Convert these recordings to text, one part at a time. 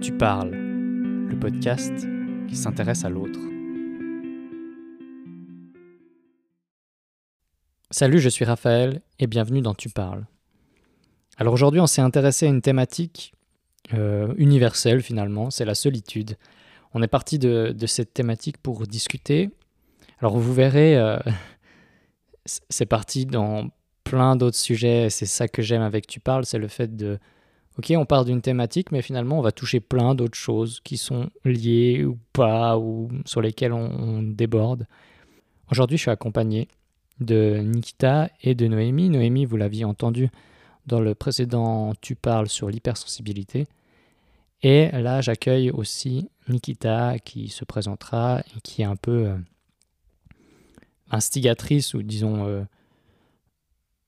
Tu parles, le podcast qui s'intéresse à l'autre. Salut, je suis Raphaël et bienvenue dans Tu parles. Alors aujourd'hui, on s'est intéressé à une thématique euh, universelle finalement, c'est la solitude. On est parti de, cette thématique pour discuter. Alors vous verrez, euh, c'est parti dans plein d'autres sujets. C'est ça que j'aime avec Tu parles, c'est le fait de Ok, on part d'une thématique, mais finalement, on va toucher plein d'autres choses qui sont liées ou pas, ou sur lesquelles on, déborde. Aujourd'hui, je suis accompagné de Nikita et de Noémie. Noémie, vous l'aviez entendu dans le précédent Tu parles sur l'hypersensibilité. Et là, j'accueille aussi Nikita qui se présentera et qui est un peu euh, instigatrice ou disons euh,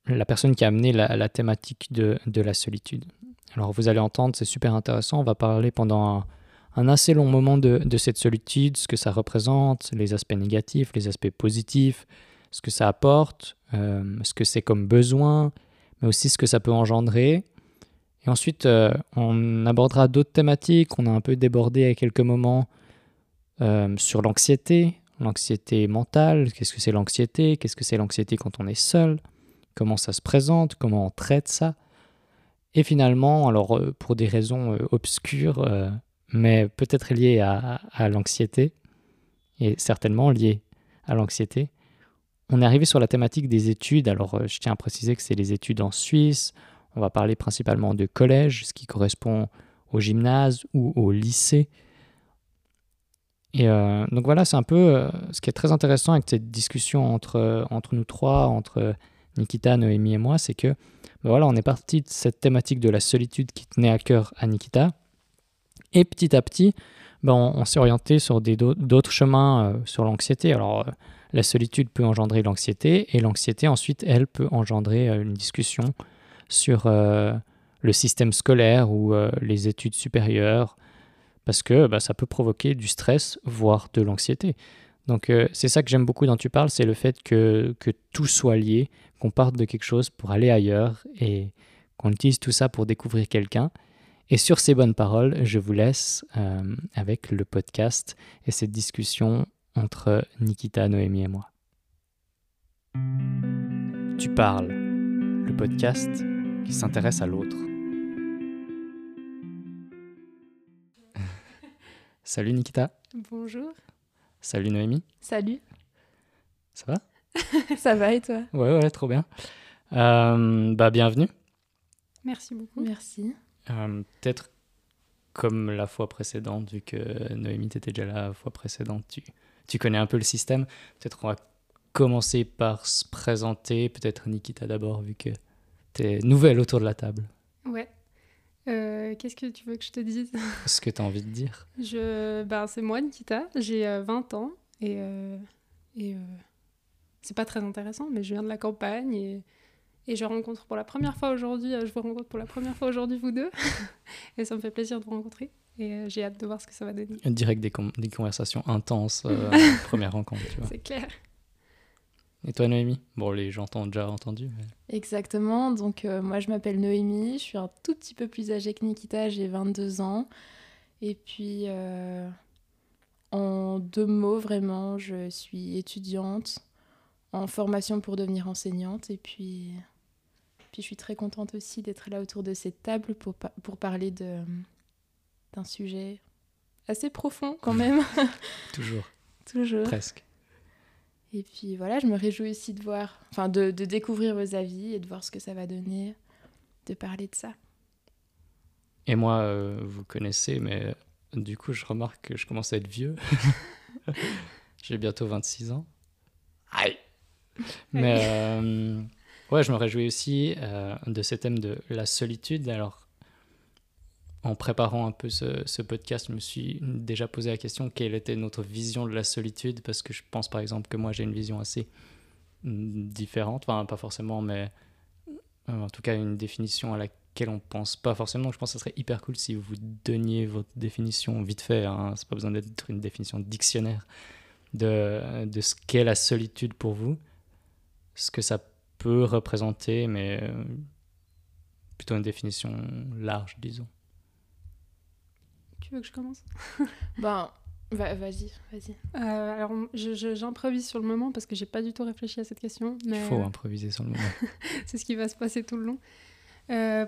la personne qui a amené la, thématique de, la solitude. Alors vous allez entendre, c'est super intéressant, on va parler pendant un, assez long moment de, cette solitude, ce que ça représente, les aspects négatifs, les aspects positifs, ce que ça apporte, euh, ce que c'est comme besoin, mais aussi ce que ça peut engendrer. Et ensuite, euh, on abordera d'autres thématiques, on a un peu débordé à quelques moments euh, sur l'anxiété, l'anxiété mentale, qu'est-ce que c'est l'anxiété, qu'est-ce que c'est l'anxiété quand on est seul, comment ça se présente, comment on traite ça? Et finalement, alors euh, pour des raisons euh, obscures, euh, mais peut-être liées à, l'anxiété, et certainement liées à l'anxiété, on est arrivé sur la thématique des études. Alors je tiens à préciser que c'est les études en Suisse. On va parler principalement de collège, ce qui correspond au gymnase ou au lycée. Et donc voilà, c'est un peu ce qui est très intéressant avec cette discussion entre, entre nous trois, entre Nikita, Noémie et moi, c'est que ben voilà, on est parti de cette thématique de la solitude qui tenait à cœur à Nikita. Et petit à petit, ben on, s'est orienté sur d'autres chemins euh, sur l'anxiété. Alors, euh, la solitude peut engendrer l'anxiété, et l'anxiété, ensuite, elle peut engendrer euh, une discussion sur le système scolaire ou les études supérieures, parce que ben, ça peut provoquer du stress, voire de l'anxiété. Donc c'est ça que j'aime beaucoup dans Tu parles, c'est le fait que, que tout soit lié, qu'on parte de quelque chose pour aller ailleurs et qu'on utilise tout ça pour découvrir quelqu'un. Et sur ces bonnes paroles, je vous laisse euh, avec le podcast et cette discussion entre Nikita, Noémie et moi. Tu parles, le podcast qui s'intéresse à l'autre. Salut Nikita. Bonjour. Salut Noémie. Salut. Ça va? Ça va et toi? Ouais, ouais, trop bien. Euh, bah, bienvenue. Merci beaucoup. Merci. Euh, peut-être comme la fois précédente, vu que Noémie, t'étais déjà là la fois précédente, tu, tu connais un peu le système. Peut-être on va commencer par se présenter. Peut-être Nikita d'abord, vu que tu es nouvelle autour de la table. Ouais. Euh, qu'est-ce que tu veux que je te dise? Ce que tu as envie de dire. Je... Ben, c'est moi, Nikita. J'ai 20 ans et, et c'est pas très intéressant, mais je viens de la campagne et, et je rencontre pour la première fois aujourd'hui, euh, je vous rencontre pour la première fois aujourd'hui, vous deux. et ça me fait plaisir de vous rencontrer. Et euh, j'ai hâte de voir ce que ça va donner. Direct des, des conversations intenses, euh, première rencontre, tu vois. C'est clair. Et toi, Noémie? Bon, les gens t'ont déjà entendu. Exactement. Donc, moi, je m'appelle Noémie. Je suis un tout petit peu plus âgée que Nikita. J'ai 22 ans. Et puis, en deux mots, vraiment, je suis étudiante en formation pour devenir enseignante. Et puis, puis je suis très contente aussi d'être là autour de cette table pour, pour parler de, d'un sujet assez profond quand même. Toujours. Toujours. Presque. Et puis voilà, je me réjouis aussi de voir, enfin de, de, découvrir vos avis et de voir ce que ça va donner, de parler de ça. Et moi, euh, vous connaissez, mais du coup, je remarque que je commence à être vieux. J'ai bientôt 26 ans. Aïe mais euh, ouais, je me réjouis aussi euh, de ce thème de la solitude. Alors, en préparant un peu ce, podcast, je me suis déjà posé la question quelle était notre vision de la solitude? Parce que je pense par exemple que moi j'ai une vision assez mm, différente, enfin pas forcément, mais euh, en tout cas une définition à laquelle on pense pas forcément. Je pense que ce serait hyper cool si vous donniez votre définition vite fait. Hein, c'est pas besoin d'être une définition dictionnaire de, de ce qu'est la solitude pour vous ce que ça peut représenter, mais euh, plutôt une définition large, disons. Tu veux que je commence? Ben, va- vas-y, vas-y. Euh, Alors, je- je- j'improvise sur le moment parce que j'ai pas du tout réfléchi à cette question. Mais Il faut improviser sur le moment. c'est ce qui va se passer tout le long. Euh,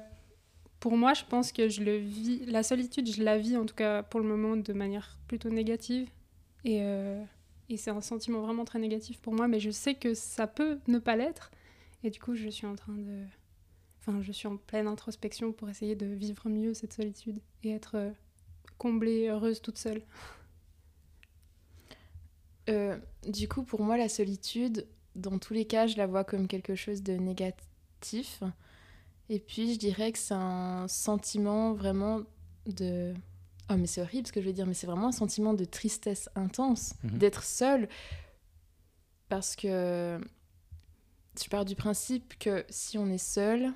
pour moi, je pense que je le vis. La solitude, je la vis en tout cas pour le moment de manière plutôt négative. Et, euh, et c'est un sentiment vraiment très négatif pour moi, mais je sais que ça peut ne pas l'être. Et du coup, je suis en train de. Enfin, je suis en pleine introspection pour essayer de vivre mieux cette solitude et être euh, comblée, heureuse toute seule. Euh, du coup, pour moi, la solitude, dans tous les cas, je la vois comme quelque chose de négatif. Et puis, je dirais que c'est un sentiment vraiment de... Oh, mais c'est horrible ce que je veux dire, mais c'est vraiment un sentiment de tristesse intense, Mhm. d'être seul. Parce que je pars du principe que si on est seul,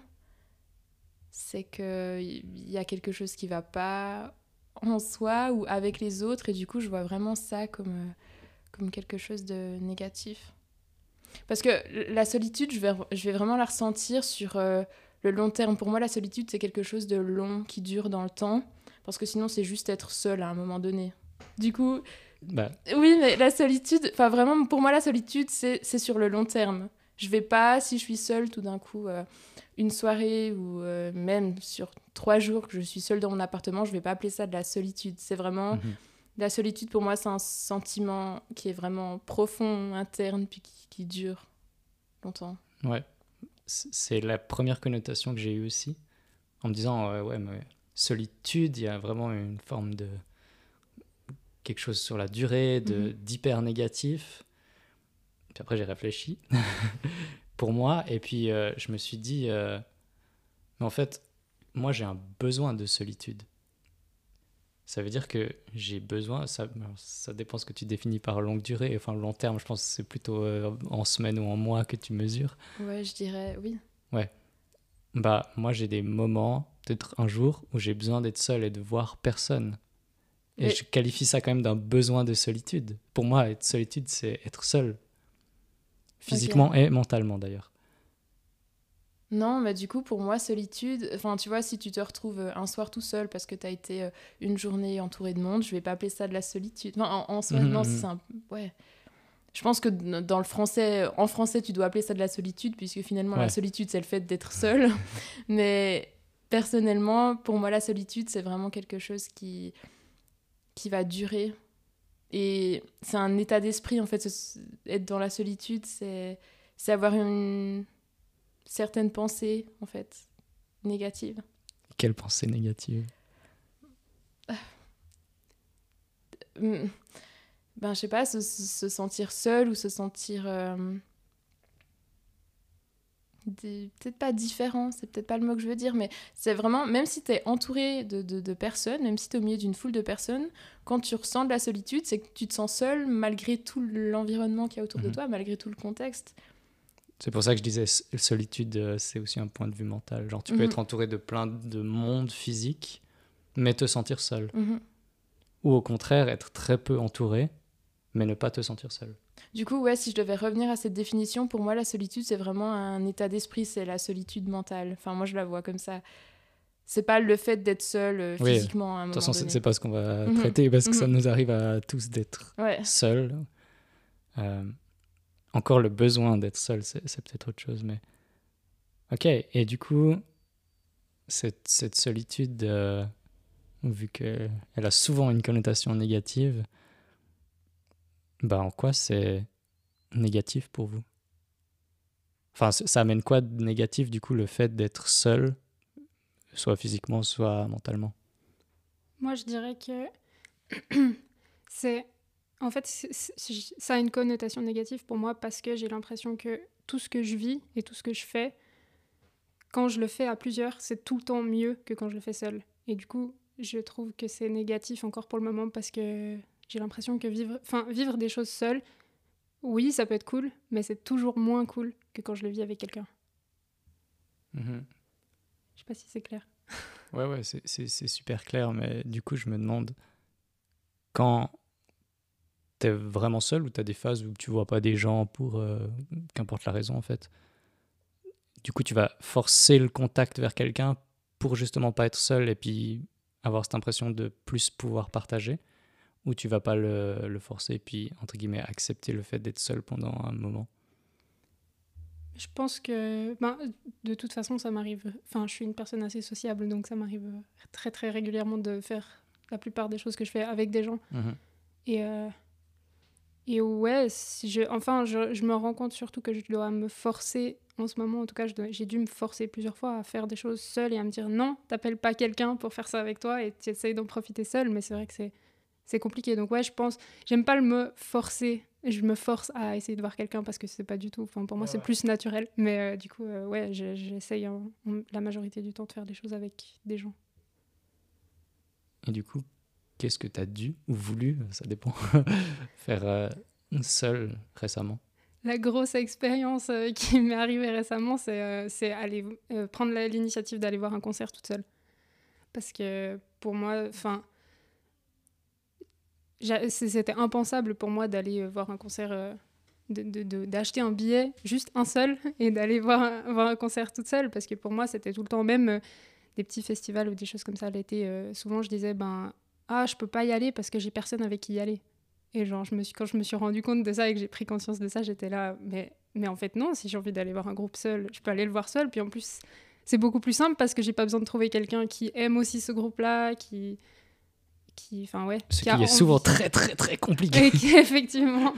c'est qu'il y a quelque chose qui va pas en soi ou avec les autres. Et du coup, je vois vraiment ça comme... euh, comme quelque chose de négatif. Parce que la solitude, je vais, je vais vraiment la ressentir sur euh, le long terme. Pour moi, la solitude, c'est quelque chose de long, qui dure dans le temps. Parce que sinon, c'est juste être seul à un moment donné. Du coup, Bah, oui, mais la solitude, enfin vraiment, pour moi, la solitude, c'est sur le long terme. Je vais pas, si je suis seule, tout d'un coup, euh, une soirée ou euh, même sur trois jours que je suis seule dans mon appartement, je vais pas appeler ça de la solitude. C'est vraiment... mhm. La solitude, pour moi, c'est un sentiment qui est vraiment profond, interne, puis qui, qui dure longtemps. Ouais, c'est la première connotation que j'ai eue aussi, en me disant, euh, ouais, mais solitude, il y a vraiment une forme de quelque chose sur la durée, de Mhm. d'hyper négatif. Puis après, j'ai réfléchi pour moi, et puis euh, je me suis dit, euh, mais en fait, moi, j'ai un besoin de solitude. Ça veut dire que j'ai besoin, ça, ça dépend ce que tu définis par longue durée, enfin long terme, je pense que c'est plutôt euh, en semaine ou en mois que tu mesures. Ouais, je dirais oui. Bah, moi, j'ai des moments, peut-être un jour, où j'ai besoin d'être seul et de voir personne. Et je qualifie ça quand même d'un besoin de solitude. Pour moi, être solitude, c'est être seul. Physiquement et mentalement, d'ailleurs. Non, mais du coup, pour moi, solitude, enfin, tu vois, si tu te retrouves euh, un soir tout seul parce que tu as été euh, une journée entouré de monde, je vais pas appeler ça de la solitude. Enfin, en, en soi, non, mhm. c'est un. Ouais. Je pense que dans le français, en français, tu dois appeler ça de la solitude, puisque finalement, la solitude, c'est le fait d'être seul. mais personnellement, pour moi, la solitude, c'est vraiment quelque chose qui, qui va durer. Et c'est un état d'esprit, en fait. être dans la solitude, c'est c'est avoir une certaine pensée, en fait, négative. Quelle pensée négative? Ben, je sais pas, se, se- se sentir seul ou se sentir. euh, des- peut-être pas différent, c'est peut-être pas le mot que je veux dire, mais c'est vraiment, même si tu es entouré de, de- de personnes, même si tu es au milieu d'une foule de personnes, quand tu ressens de la solitude, c'est que tu te sens seul malgré tout l'environnement qu'il y a autour de Mhm. toi, malgré tout le contexte. C'est pour ça que je disais, solitude, euh, c'est aussi un point de vue mental. Genre, tu peux Mhm. être entouré de plein de monde physique, mais te sentir seul. Mhm. Ou au contraire, être très peu entouré, mais ne pas te sentir seul. Du coup, ouais, si je devais revenir à cette définition, pour moi, la solitude, c'est vraiment un état d'esprit, c'est la solitude mentale. Enfin, moi, je la vois comme ça. C'est pas le fait d'être seul euh, Oui. physiquement à un De toute façon, c'est pas ce qu'on va Mhm. traiter parce que ça Mhm. nous arrive à tous d'être Ouais. seul. Euh, encore le besoin d'être seul, c'est c'est peut-être autre chose, mais. Ok, et du coup, cette, cette solitude, euh, vu qu'elle a souvent une connotation négative, bah en quoi c'est négatif pour vous? Enfin, ça amène quoi de négatif, du coup, le fait d'être seul, soit physiquement, soit mentalement? Moi, je dirais que c'est. En fait, ça a une connotation négative pour moi parce que j'ai l'impression que tout ce que je vis et tout ce que je fais, quand je le fais à plusieurs, c'est tout le temps mieux que quand je le fais seul. Et du coup, je trouve que c'est négatif encore pour le moment parce que j'ai l'impression que vivre, enfin, vivre des choses seul, oui, ça peut être cool, mais c'est toujours moins cool que quand je le vis avec quelqu'un. Mhm. Je sais pas si c'est clair. Ouais, ouais, c'est- c'est c'est super clair, mais du coup, je me demande, quand t'es vraiment seul ou t'as des phases où tu vois pas des gens pour euh, qu'importe la raison, en fait, du coup, tu vas forcer le contact vers quelqu'un pour justement pas être seul et puis avoir cette impression de plus pouvoir partager ou tu vas pas le, le forcer puis entre guillemets accepter le fait d'être seul pendant un moment? Je pense que ben, de toute façon ça m'arrive. Enfin, je suis une personne assez sociable donc ça m'arrive très très régulièrement de faire la plupart des choses que je fais avec des gens. Mhm. Et, euh, et ouais, si je, enfin, je, je me rends compte surtout que je dois me forcer, en ce moment en tout cas, j'ai dû me forcer plusieurs fois à faire des choses seule et à me dire non, t'appelles pas quelqu'un pour faire ça avec toi et tu essayes d'en profiter seule, mais c'est vrai que c'est, c'est compliqué. Donc ouais, je pense, j'aime pas le me forcer, je me force à essayer de voir quelqu'un parce que c'est pas du tout, enfin pour moi c'est plus naturel, mais euh, du coup, euh, ouais, je- j'essaye hein, la majorité du temps de faire des choses avec des gens. Et du coup, qu'est-ce que tu as dû ou voulu, ça dépend, faire euh, seul récemment? La grosse expérience euh, qui m'est arrivée récemment, c'est euh, c'est aller euh, prendre l'initiative d'aller voir un concert toute seule. Parce que pour moi, enfin, c'était impensable pour moi d'aller euh, voir un concert, euh, de- de- d'acheter un billet, juste un seul, et d'aller voir, un- voir un concert toute seule. Parce que pour moi, c'était tout le temps même euh, des petits festivals ou des choses comme ça. L'été, souvent, je disais, ben, ah, je peux pas y aller parce que j'ai personne avec qui y aller. Et genre, je me suis, quand je me suis rendu compte de ça et que j'ai pris conscience de ça, j'étais là, mais, mais en fait, non, si j'ai envie d'aller voir un groupe seul, je peux aller le voir seul. Puis en plus, c'est beaucoup plus simple parce que j'ai pas besoin de trouver quelqu'un qui aime aussi ce groupe-là, qui. Qui enfin, ouais. Ce qui a est souvent très très très compliqué. Effectivement.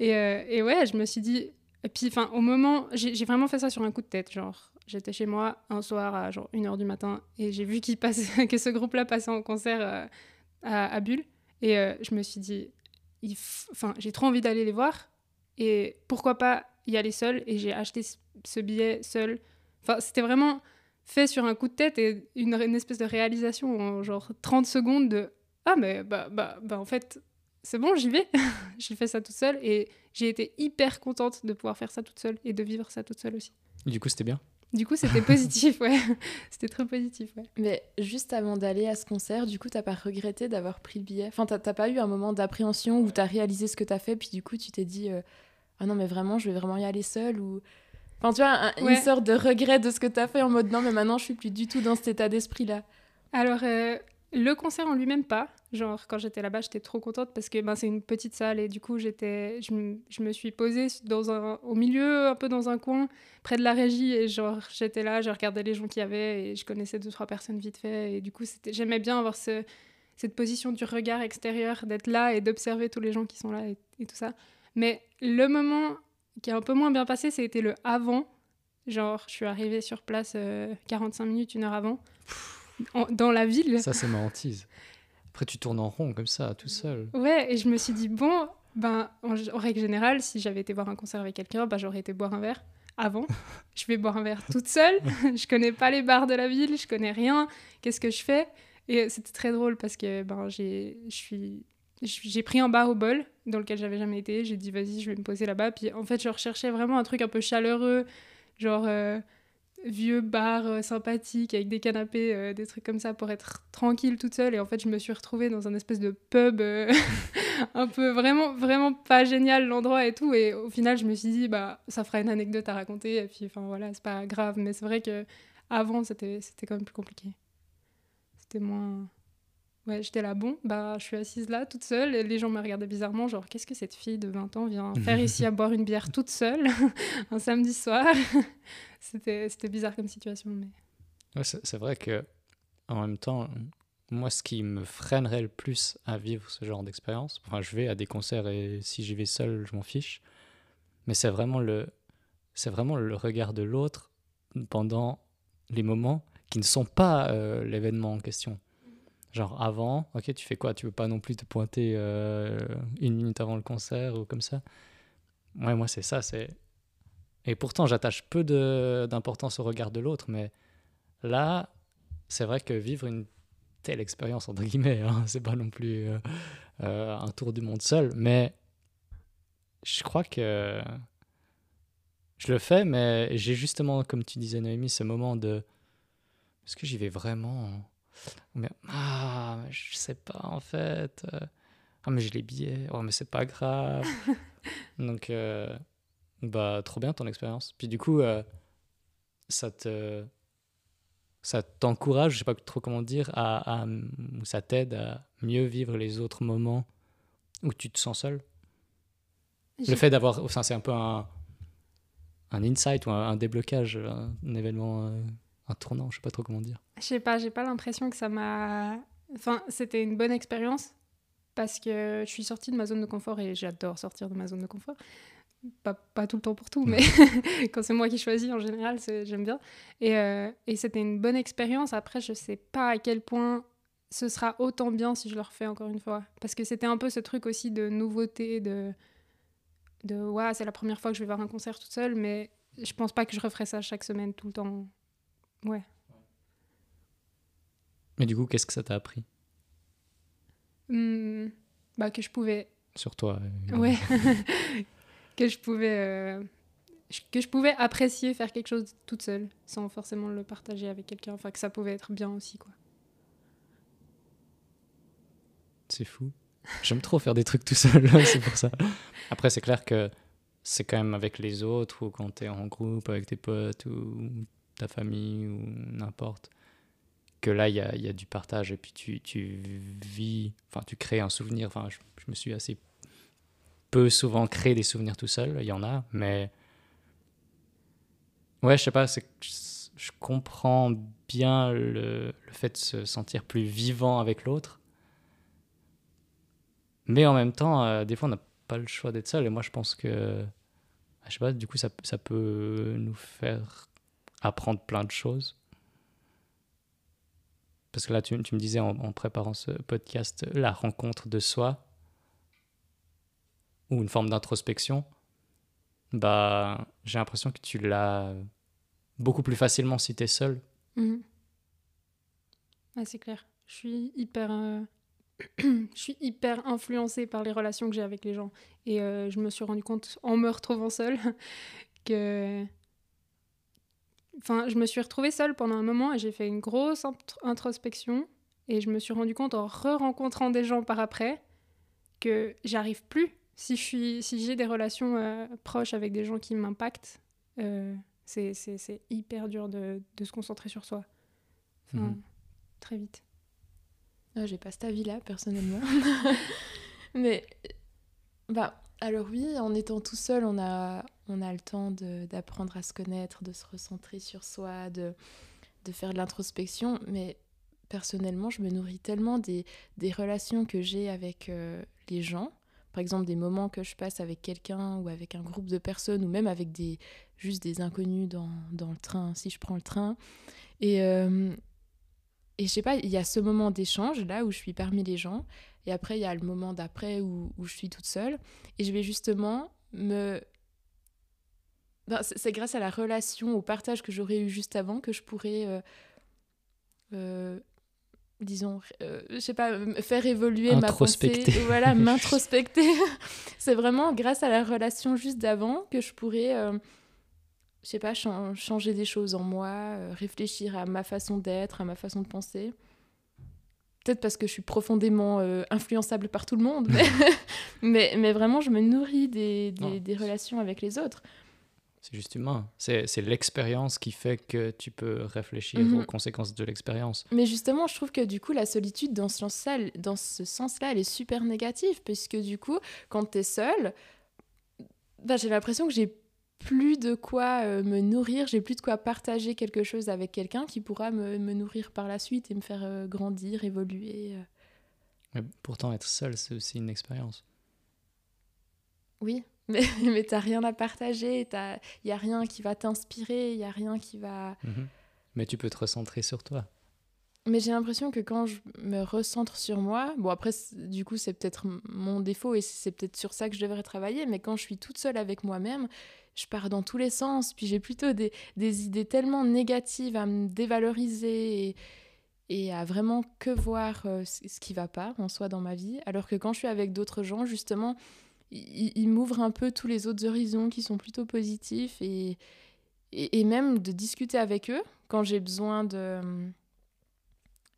Et, euh, et ouais, je me suis dit. Et puis, enfin, au moment. J'ai vraiment fait ça sur un coup de tête. Genre, j'étais chez moi un soir à genre 1h du matin et j'ai vu passait, que ce groupe-là passait en concert euh, à, à Bulle. Et euh, je me suis dit. Enfin, j'ai trop envie d'aller les voir. Et pourquoi pas y aller seule. Et j'ai acheté ce- ce billet seul. Enfin, c'était vraiment fait sur un coup de tête et une, une espèce de réalisation en genre 30 secondes de ah mais bah, bah, bah en fait c'est bon j'y vais. J'ai fait ça toute seule et j'ai été hyper contente de pouvoir faire ça toute seule et de vivre ça toute seule aussi. Du coup, c'était bien. du coup c'était positif ouais. C'était très positif ouais. Mais juste avant d'aller à ce concert, du coup, t'as pas regretté d'avoir pris le billet? Enfin, t'as t'as pas eu un moment d'appréhension où t'as réalisé ce que t'as fait, puis du coup, tu t'es dit euh, Ah non, mais vraiment, je vais vraiment y aller seule ou... Enfin, tu vois, un- Ouais. une sorte de regret de ce que t'as fait en mode Non, mais maintenant, je suis plus du tout dans cet état d'esprit-là. Alors, euh, le concert en lui-même, pas. Genre, quand j'étais là-bas, j'étais trop contente parce que ben, c'est une petite salle et du coup, j'étais, je, me- je me suis posée dans un, au milieu, un peu dans un coin, près de la régie et genre, j'étais là, je regardais les gens qu'il y avait et je connaissais deux, trois personnes vite fait. Et du coup, j'aimais bien avoir ce, cette position du regard extérieur, d'être là et d'observer tous les gens qui sont là et, et tout ça. Mais le moment qui a un peu moins bien passé, c'était le avant. Genre, je suis arrivée sur place euh, 45 minutes, une heure avant, en- dans la ville. Ça, c'est ma hantise. Après, tu tournes en rond comme ça, tout seul. Ouais, et je me suis dit, bon, ben, en, en règle générale, si j'avais été voir un concert avec quelqu'un, ben, j'aurais été boire un verre avant. je vais boire un verre toute seule. je connais pas les bars de la ville, je connais rien. Qu'est-ce que je fais? Et c'était très drôle parce que ben, je suis- j'ai pris un bar au bol dans lequel j'avais jamais été. J'ai dit, vas-y, je vais me poser là-bas. Puis en fait, je recherchais vraiment un truc un peu chaleureux, genre euh, vieux bar euh, sympathique avec des canapés, euh, des trucs comme ça pour être tranquille toute seule. Et en fait, je me suis retrouvée dans un espèce de pub un peu vraiment, vraiment pas génial l'endroit et tout. Et au final, je me suis dit, bah, ça fera une anecdote à raconter. Et puis, enfin voilà, c'est pas grave. Mais c'est vrai que avant, c'était quand même plus compliqué. C'était moins. Ouais, j'étais là, bon, bah, je suis assise là, toute seule, et les gens me regardaient bizarrement, genre, qu'est-ce que cette fille de 20 ans vient faire ici à boire une bière toute seule, un samedi soir? C'était bizarre comme situation, mais... Ouais, c'est vrai que, en même temps, moi, ce qui me freinerait le plus à vivre ce genre d'expérience, enfin, je vais à des concerts et si j'y vais seul, je m'en fiche, mais c'est vraiment le, vraiment le regard de l'autre pendant les moments qui ne sont pas euh, l'événement en question. Genre avant, ok, tu fais quoi? Tu veux pas non plus te pointer euh, une minute avant le concert ou comme ça? Ouais, moi c'est ça, c'est. Et pourtant, j'attache peu d'importance au regard de l'autre, mais là, c'est vrai que vivre une telle expérience, entre guillemets, hein, c'est pas non plus euh, euh, un tour du monde seul, mais je crois que je le fais, mais j'ai justement, comme tu disais, Noémie, ce moment de est-ce que j'y vais vraiment mais, Ah, mais je sais pas en fait. euh, Ah, mais j'ai les billets. Oh, mais c'est pas grave. Donc, euh, bah, trop bien ton expérience. Puis du coup, euh, ça te ça t'encourage, je sais pas trop comment dire, à, ça t'aide à mieux vivre les autres moments où tu te sens seul? Le fait d'avoir, enfin, c'est un peu un, un insight ou un, un déblocage, un, un événement, euh, un tournant, je sais pas trop comment dire. Je sais pas, j'ai pas l'impression que ça m'a. Enfin, c'était une bonne expérience parce que je suis sortie de ma zone de confort et j'adore sortir de ma zone de confort. Pas, pas tout le temps pour tout, mais quand c'est moi qui choisis en général, j'aime bien. Et, euh, et c'était une bonne expérience. Après, je sais pas à quel point ce sera autant bien si je le refais encore une fois. Parce que c'était un peu ce truc aussi de nouveauté, de. de ouais, c'est la première fois que je vais voir un concert toute seule, mais je pense pas que je referais ça chaque semaine tout le temps. Ouais. Mais du coup, qu'est-ce que ça t'a appris? Hmm, bah, que je pouvais. sur toi évidemment. Ouais. que je pouvais. euh, que je pouvais apprécier faire quelque chose toute seule, sans forcément le partager avec quelqu'un. Enfin, que ça pouvait être bien aussi, quoi. C'est fou. J'aime trop faire des trucs tout seul, c'est pour ça. Après, c'est clair que c'est quand même avec les autres ou quand tu es en groupe avec tes potes ou ta famille ou n'importe. Que là, il y a, y a du partage et puis tu, tu vis, enfin, tu crées un souvenir. Enfin, je, je me suis assez peu souvent créé des souvenirs tout seul, il y en a, mais. Ouais, je sais pas, c'est je, comprends bien le, le fait de se sentir plus vivant avec l'autre. Mais en même temps, euh, des fois, on n'a pas le choix d'être seul. Et moi, je pense que, je sais pas, du coup, ça, ça peut nous faire apprendre plein de choses. Parce que là, tu, me disais en, préparant ce podcast, la rencontre de soi, ou une forme d'introspection, bah, j'ai l'impression que tu l'as beaucoup plus facilement si tu es seul. Ah, c'est clair. Je suis hyper. euh, je suis hyper influencée par les relations que j'ai avec les gens. Et euh, je me suis rendu compte, en me retrouvant seule, que. Enfin, je me suis retrouvée seule pendant un moment et j'ai fait une grosse int- introspection. Et je me suis rendu compte en re-rencontrant des gens par après que j'arrive plus. Si je suis, si j'ai des relations euh, proches avec des gens qui m'impactent, euh, c'est, c'est, c'est hyper dur de, de se concentrer sur soi. Enfin, Mhm. Très vite. Ah, J'ai pas cet avis-là, personnellement. Mais, bah, alors oui, en étant tout seul, on a, on a le temps d'apprendre à se connaître, de se recentrer sur soi, de, de faire de l'introspection. Mais personnellement, je me nourris tellement des, des relations que j'ai avec euh, les gens. Par exemple, des moments que je passe avec quelqu'un ou avec un groupe de personnes ou même avec des, juste des inconnus dans, dans le train, si je prends le train. Et, euh, et je sais pas, il y a ce moment d'échange là où je suis parmi les gens, et après il y a le moment d'après où, où je suis toute seule, et je vais justement me. Ben, c'est grâce à la relation, au partage que j'aurais eu juste avant que je pourrais, euh, euh, disons, euh, je sais pas, faire évoluer ma pensée. Voilà, m'introspecter. c'est vraiment grâce à la relation juste d'avant que je pourrais. euh, je sais pas, chan- changer des choses en moi, réfléchir à ma façon d'être, à ma façon de penser. Peut-être parce que je suis profondément influençable par tout le monde, mais, mais, mais vraiment, je me nourris des, des relations avec les autres. C'est juste humain. C'est l'expérience qui fait que tu peux réfléchir Mhm. aux conséquences de l'expérience. Mais justement, je trouve que du coup, la solitude, dans ce sens-là, sens-là, elle est super négative, puisque du coup, quand tu es seule, bah, j'ai l'impression que j'ai plus de quoi euh, me nourrir, j'ai plus de quoi partager quelque chose avec quelqu'un qui pourra me, me nourrir par la suite et me faire euh, grandir, évoluer. euh. Mais pourtant, être seul, c'est aussi une expérience. Oui, mais, mais t'as rien à partager, il n'y a rien qui va t'inspirer, il y a rien qui va... Mhm. Mais tu peux te recentrer sur toi. Mais j'ai l'impression que quand je me recentre sur moi, bon après du coup c'est peut-être mon défaut et c'est peut-être sur ça que je devrais travailler, mais quand je suis toute seule avec moi-même, je pars dans tous les sens, puis j'ai plutôt des, des idées tellement négatives à me dévaloriser et, et à vraiment que voir euh, ce ce qui va pas en soi dans ma vie, alors que quand je suis avec d'autres gens, justement, ils ils m'ouvrent un peu tous les autres horizons qui sont plutôt positifs et, et, même de discuter avec eux quand j'ai besoin de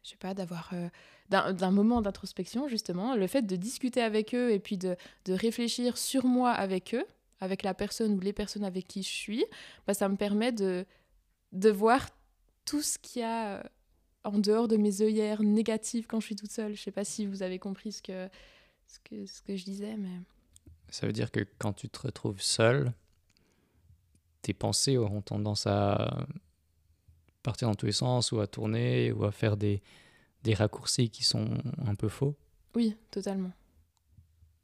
je sais pas, d'avoir euh, d'un moment d'introspection, justement, le fait de discuter avec eux et puis de, de réfléchir sur moi avec eux, avec la personne ou les personnes avec qui je suis, bah, ça me permet de, de voir tout ce qu'il y a euh, en dehors de mes œillères négatives quand je suis toute seule. Je sais pas si vous avez compris ce que, ce que, ce que je disais, mais... Ça veut dire que quand tu te retrouves seul, tes pensées auront tendance à partir dans tous les sens ou à tourner ou à faire des, des raccourcis qui sont un peu faux. Oui, totalement.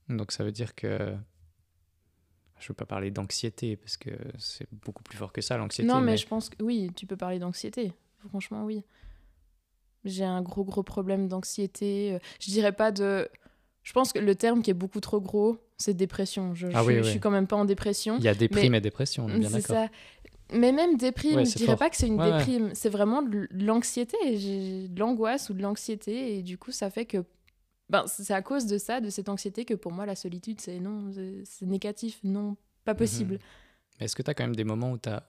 Donc ça veut dire que je ne veux pas parler d'anxiété parce que c'est beaucoup plus fort que ça l'anxiété. Non, mais, je pense que oui, tu peux parler d'anxiété. Franchement, oui. J'ai un gros gros problème d'anxiété. Je dirais pas de. Je pense que le terme qui est beaucoup trop gros, c'est dépression. Je, Ah oui, je, oui. je suis quand même pas en dépression. Il y a déprime mais- et dépression, on est bien C'est d'accord. ça. Mais même déprime, Ouais, je dirais fort. pas que c'est une Ouais, ouais. déprime, c'est vraiment de l'anxiété, j'ai de l'angoisse ou de l'anxiété et du coup ça fait que ben c'est à cause de ça, de cette anxiété que pour moi la solitude c'est non, c'est- négatif, non, pas possible. Mhm. Mais est-ce que tu as quand même des moments où tu as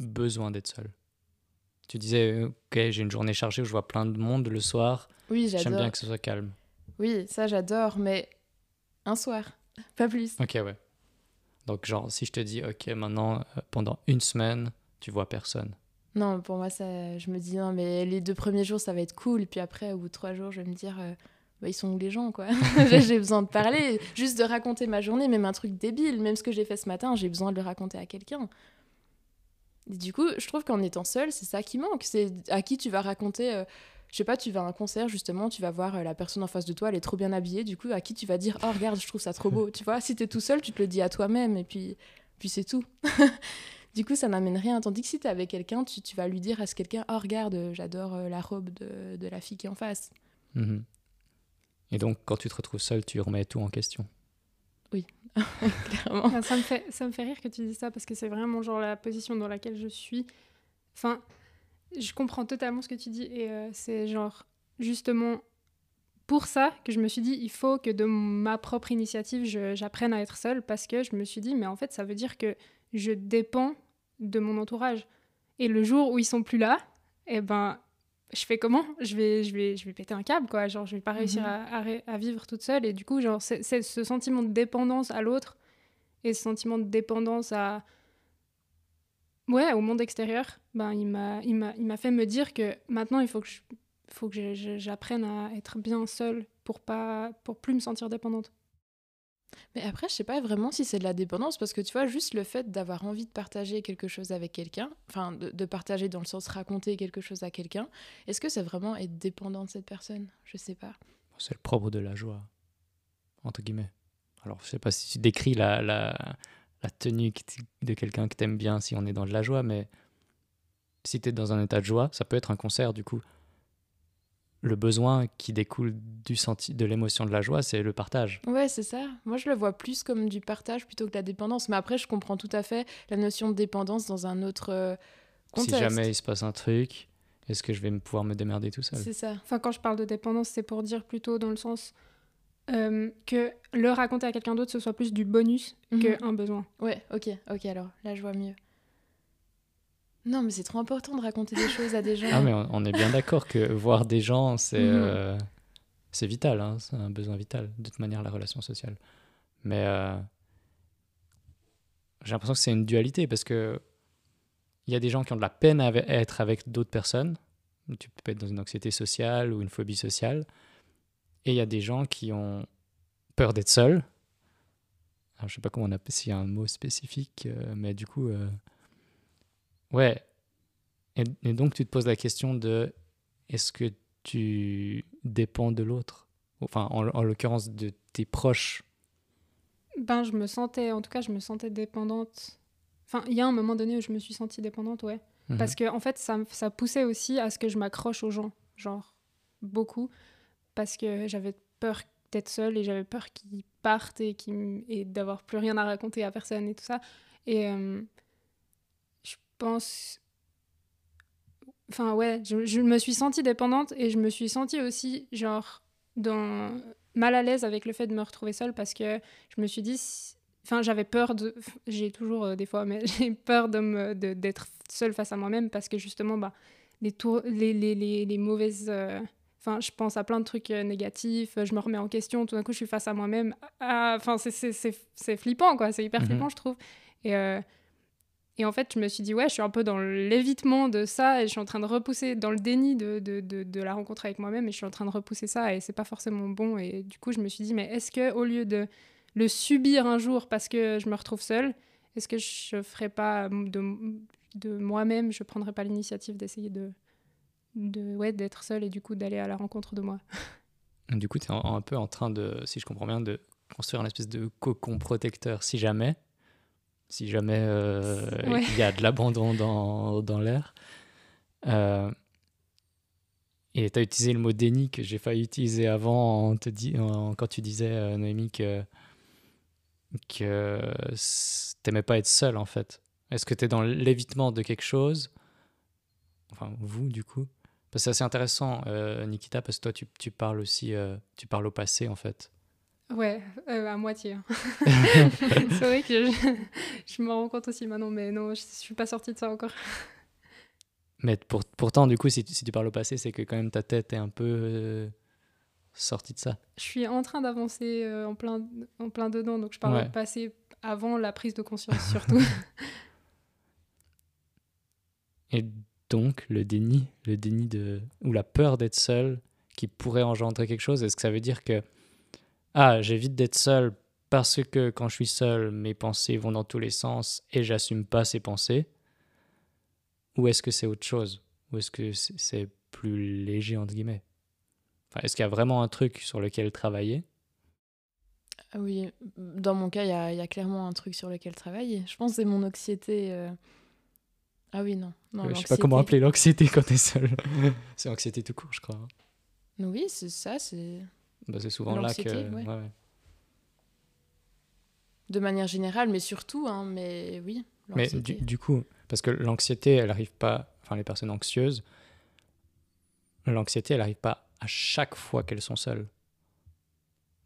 besoin d'être seul Tu disais, ok, j'ai une journée chargée où je vois plein de monde le soir, Oui, j'aime j'adore. bien que ce soit calme. Oui, ça j'adore, mais un soir, pas plus. Ok, ouais. Donc, genre, si je te dis, ok, maintenant, euh, pendant une semaine, tu vois personne. Non, pour moi ça, je me dis non mais les deux premiers jours ça va être cool et puis après au bout de trois jours je vais me dire euh, bah, ils sont où les gens quoi? J'ai besoin de parler, juste de raconter ma journée, même un truc débile, même ce que j'ai fait ce matin, j'ai besoin de le raconter à quelqu'un. Et du coup, je trouve qu'en étant seul, c'est ça qui manque. C'est à qui tu vas raconter. euh, je sais pas, tu vas à un concert justement, tu vas voir euh, la personne en face de toi, elle est trop bien habillée. Du coup, à qui tu vas dire oh regarde, je trouve ça trop beau. tu vois, si t'es tout seul, tu te le dis à toi-même et puis puis c'est tout. du coup, ça n'amène rien. Tandis que si t'es avec quelqu'un, tu, tu vas lui dire à ce quelqu'un oh regarde, euh, j'adore euh, la robe de, de la fille qui est en face. Mhm. Et donc, quand tu te retrouves seul, tu remets tout en question. Clairement. Enfin, ça, me fait, ça me fait rire que tu dises ça parce que c'est vraiment genre la position dans laquelle je suis. Enfin, je comprends totalement ce que tu dis et euh, c'est genre justement pour ça que je me suis dit il faut que de ma propre initiative j'apprenne à être seule parce que je me suis dit mais en fait ça veut dire que je dépends de mon entourage. Et le jour où ils sont plus là eh ben je fais comment? Je vais je vais je vais péter un câble quoi. Genre je vais pas réussir Mhm. à, à ré- à vivre toute seule. Et du coup genre c'est ce sentiment de dépendance à l'autre et ce sentiment de dépendance à ouais au monde extérieur ben il m'a il m'a il m'a fait me dire que maintenant il faut que je faut que je- je- j'apprenne à être bien seule pour pas pour plus me sentir dépendante Mais après, je sais pas vraiment si c'est de la dépendance, parce que tu vois, juste le fait d'avoir envie de partager quelque chose avec quelqu'un, enfin, de, de partager dans le sens raconter quelque chose à quelqu'un, est-ce que c'est vraiment être dépendant de cette personne? Je sais pas. C'est le propre de la joie, entre guillemets. Alors, je sais pas si tu décris la, la, la tenue de quelqu'un que t'aimes bien si on est dans de la joie, mais si tu es dans un état de joie, ça peut être un concert, du coup. Le besoin qui découle du senti de l'émotion de la joie, c'est le partage. Ouais, c'est ça. Moi, je le vois plus comme du partage plutôt que de la dépendance. Mais après, je comprends tout à fait la notion de dépendance dans un autre euh, contexte. Si jamais il se passe un truc, est-ce que je vais pouvoir me démerder tout seul? C'est ça. enfin quand je parle de dépendance c'est pour dire plutôt dans le sens euh, que le raconter à quelqu'un d'autre ce soit plus du bonus Mhm. qu'un besoin Ouais, ok, ok, alors là, je vois mieux. Non, mais c'est trop important de raconter des choses à des gens. Ah, mais on, on est bien d'accord que voir des gens, c'est Mhm. euh, c'est vital, hein, c'est un besoin vital, de toute manière, la relation sociale. Mais euh, j'ai l'impression que c'est une dualité parce que il y a des gens qui ont de la peine à être avec d'autres personnes. Tu peux être dans une anxiété sociale ou une phobie sociale. Et il y a des gens qui ont peur d'être seuls. Alors, je sais pas comment on appelle, s'il y a un mot spécifique, euh, mais du coup, euh, ouais. Et, et donc, tu te poses la question de est-ce que tu dépends de l'autre? Enfin, en, en l'occurrence, de tes proches. ben je me sentais en tout cas je me sentais dépendante enfin il y a un moment donné où je me suis sentie dépendante ouais Mhm. Parce que en fait, ça, me- ça poussait aussi à ce que je m'accroche aux gens, genre beaucoup, parce que j'avais peur d'être seule et j'avais peur qu'ils partent et, d'avoir plus rien à raconter à personne et tout ça. Et euh, je pense... Enfin ouais, je, me suis sentie dépendante et je me suis sentie aussi genre dans... mal à l'aise avec le fait de me retrouver seule parce que je me suis dit... Enfin, j'avais peur de. J'ai toujours euh, des fois, mais j'ai peur de me d'être seule face à moi-même parce que justement, bah, les, les, les, les mauvaises. euh, Enfin, je pense à plein de trucs euh, négatifs, je me remets en question, tout d'un coup, je suis face à moi-même. Ah, Enfin, c'est flippant, quoi. C'est hyper Mhm. flippant, je trouve. Et, euh, Et en fait, je me suis dit, ouais, je suis un peu dans l'évitement de ça et je suis en train de repousser, dans le déni de, de, de, la rencontre avec moi-même et je suis en train de repousser ça et c'est pas forcément bon. Et du coup, je me suis dit, mais est-ce que au lieu de le subir un jour parce que je me retrouve seule, est-ce que je ferais pas de, de moi-même, je prendrais pas l'initiative d'essayer de, de ouais, d'être seule et du coup d'aller à la rencontre de moi Du coup, tu es un peu en train de, si je comprends bien, de construire une espèce de cocon protecteur si jamais si jamais euh, il y a de l'abandon dans, dans l'air. Euh, et tu as utilisé le mot déni que j'ai failli utiliser avant en te quand tu disais, euh, Noémie, que, que t'aimais pas être seul en fait. Est-ce que tu es dans l'évitement de quelque chose? Enfin, vous, du coup? Que c'est assez intéressant, Nikita, parce que toi, tu, tu parles aussi, tu parles au passé en fait. Ouais, euh, à moitié. Hein. c'est vrai que je, je me rends compte aussi maintenant, mais non, je, ne suis pas sortie de ça encore. Mais pour, pourtant, du coup, si tu, si tu, parles au passé, c'est que quand même ta tête est un peu euh, sortie de ça. Je suis en train d'avancer euh, en, plein, en plein dedans, donc je parle au passé avant la prise de conscience surtout. Et donc, le déni, le déni de, ou la peur d'être seul qui pourrait engendrer quelque chose, est-ce que ça veut dire que ah, j'évite d'être seul parce que quand je suis seul, mes pensées vont dans tous les sens et j'assume pas ces pensées? Ou est-ce que c'est autre chose? Ou est-ce que c'est plus léger, entre guillemets? Enfin, Est-ce qu'il y a vraiment un truc sur lequel travailler? Ah Oui, dans mon cas, il y, a, clairement un truc sur lequel travailler. Je pense que c'est mon anxiété. Euh. Ah oui, non. non je sais pas comment appeler l'anxiété quand tu es seul. c'est anxiété tout court, je crois. Oui, c'est ça, c'est bah, c'est souvent là que. De manière générale, mais surtout, hein, mais oui. Mais du, coup, parce que l'anxiété, elle arrive pas. Enfin, les personnes anxieuses, l'anxiété, elle arrive pas à chaque fois qu'elles sont seules.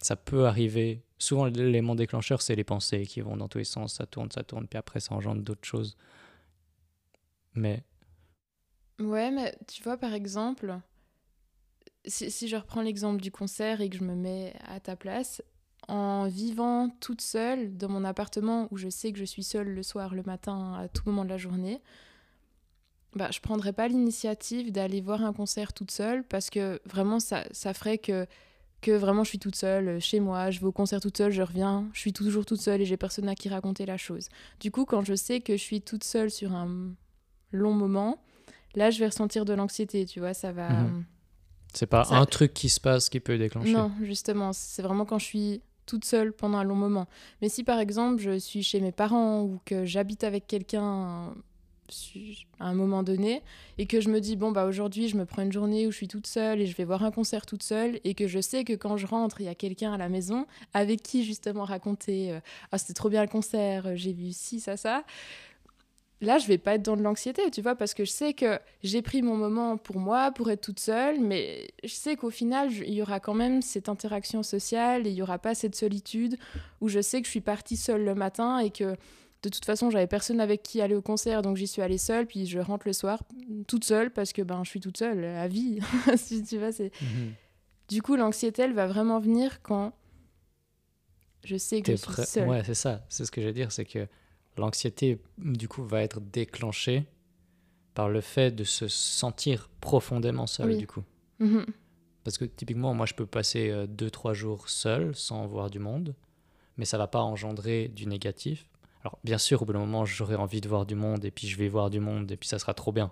Ça peut arriver. Souvent, l'élément déclencheur, c'est les pensées qui vont dans tous les sens, ça tourne, ça tourne, puis après, ça engendre d'autres choses. Mais. Ouais, mais tu vois, par exemple, si, je reprends l'exemple du concert et que je me mets à ta place, en vivant toute seule dans mon appartement où je sais que je suis seule le soir, le matin, à tout moment de la journée, bah, je prendrais pas l'initiative d'aller voir un concert toute seule parce que vraiment ça, ça ferait que, que vraiment je suis toute seule chez moi, je vais au concert toute seule, je reviens, je suis toujours toute seule et j'ai personne à qui raconter la chose. Du coup, quand je sais que je suis toute seule sur un long moment, là je vais ressentir de l'anxiété, tu vois, ça va. Mhm. C'est pas un truc qui se passe qui peut déclencher. Non, justement, c'est vraiment quand je suis toute seule pendant un long moment. Mais si par exemple je suis chez mes parents ou que j'habite avec quelqu'un à un moment donné et que je me dis bon bah aujourd'hui je me prends une journée où je suis toute seule et je vais voir un concert toute seule et que je sais que quand je rentre il y a quelqu'un à la maison avec qui justement raconter euh, ah c'était trop bien le concert j'ai vu ci ça ça là, je vais pas être dans de l'anxiété, tu vois, parce que je sais que j'ai pris mon moment pour moi, pour être toute seule, mais je sais qu'au final, il y aura quand même cette interaction sociale et il y aura pas cette solitude où je sais que je suis partie seule le matin et que de toute façon, j'avais personne avec qui aller au concert, donc j'y suis allée seule, puis je rentre le soir toute seule parce que ben je suis toute seule à vie, si tu vois, c'est mhm. Du coup, l'anxiété, elle va vraiment venir quand je sais que je suis seule. Ouais, c'est ça. C'est ce que je veux dire, c'est que l'anxiété, du coup, va être déclenchée par le fait de se sentir profondément seul, du coup. Mhm. Parce que typiquement, moi, je peux passer 2-3 euh, jours seul, sans voir du monde, mais ça va pas engendrer du négatif. Alors, bien sûr, au bout d'un moment, j'aurai envie de voir du monde, et puis je vais voir du monde, et puis ça sera trop bien.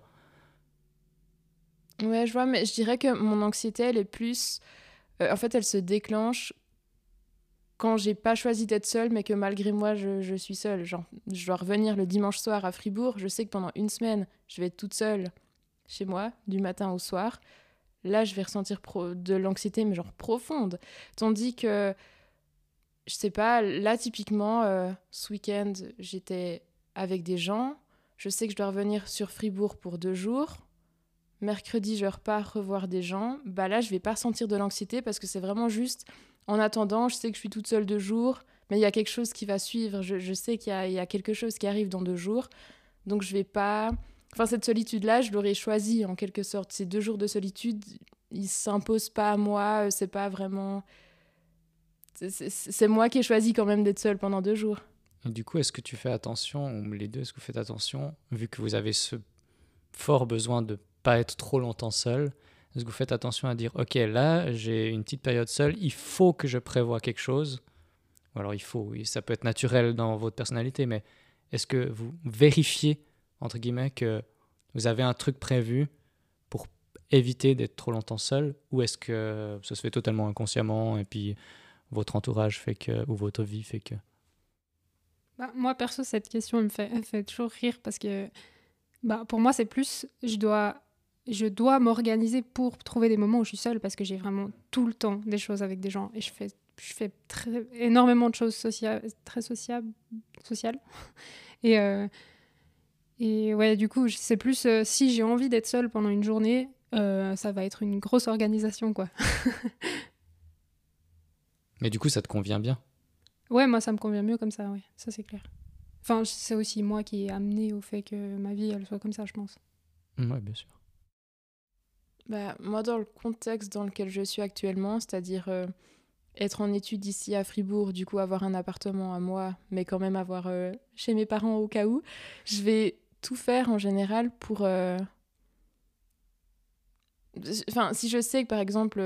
Ouais, je vois, mais je dirais que mon anxiété, elle est plus... Euh, en fait, elle se déclenche quand j'ai pas choisi d'être seule, mais que malgré moi, je, suis seule. Genre, je dois revenir le dimanche soir à Fribourg. Je sais que pendant une semaine, je vais être toute seule chez moi, du matin au soir. Là, je vais ressentir de l'anxiété, mais genre profonde. Tandis que, je sais pas, là, typiquement, euh, ce week-end, j'étais avec des gens. Je sais que je dois revenir sur Fribourg pour deux jours. Mercredi, je repars revoir des gens. Bah là, je vais pas ressentir de l'anxiété parce que c'est vraiment juste en attendant, je sais que je suis toute seule deux jours, mais il y a quelque chose qui va suivre. Je, sais qu'il y, a quelque chose qui arrive dans deux jours. Donc je vais pas. Enfin, cette solitude-là, je l'aurais choisie en quelque sorte. Ces deux jours de solitude, ils s'imposent pas à moi. C'est pas vraiment. C'est moi qui ai choisi quand même d'être seule pendant deux jours. Du coup, est-ce que tu fais attention, ou les deux, est-ce que vous faites attention, vu que vous avez ce fort besoin de pas être trop longtemps seul, est-ce que vous faites attention à dire, ok, là, j'ai une petite période seule, il faut que je prévoie quelque chose. Ou alors il faut, ça peut être naturel dans votre personnalité, mais est-ce que vous vérifiez, entre guillemets, que vous avez un truc prévu pour éviter d'être trop longtemps seul? Ou est-ce que ça se fait totalement inconsciemment et puis votre entourage fait que, ou votre vie fait que? Bah, moi, perso, cette question me fait, fait toujours rire parce que bah, pour moi, c'est plus, je dois, je dois m'organiser pour trouver des moments où je suis seule parce que j'ai vraiment tout le temps des choses avec des gens et je fais, je fais très, énormément de choses sociales, très sociables, sociales. Et, euh, et ouais, du coup, c'est plus euh, si j'ai envie d'être seule pendant une journée, euh, ça va être une grosse organisation, quoi. Mais du coup, ça te convient bien? Ouais, moi, ça me convient mieux comme ça, ouais. Ça, c'est clair. Enfin, c'est aussi moi qui ai amené au fait que ma vie, elle soit comme ça, je pense. Ouais, bien sûr. Bah, moi, dans le contexte dans lequel je suis actuellement, c'est-à-dire euh, être en études ici à Fribourg, du coup avoir un appartement à moi, mais quand même avoir euh, chez mes parents au cas où, je vais tout faire en général pour... euh, Enfin, si je sais que par exemple,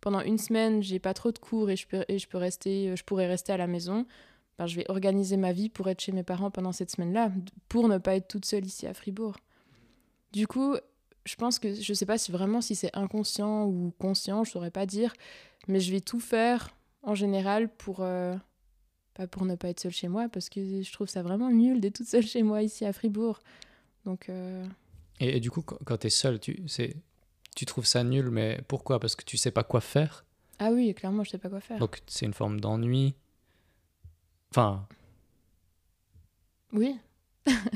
pendant une semaine, j'ai pas trop de cours et je peux, et je peux rester, je pourrais rester à la maison, ben, je vais organiser ma vie pour être chez mes parents pendant cette semaine-là, pour ne pas être toute seule ici à Fribourg. Du coup, je pense que je sais pas si vraiment si c'est inconscient ou conscient, je saurais pas dire, mais je vais tout faire en général pour euh, pas pour ne pas être seule chez moi parce que je trouve ça vraiment nul d'être toute seule chez moi ici à Fribourg. Donc euh, Et, et du coup, quand, tu es seul, tu, c'est, tu trouves ça nul, mais pourquoi? Parce que tu sais pas quoi faire? Ah oui, clairement, je sais pas quoi faire. Donc c'est une forme d'ennui. Enfin, Oui.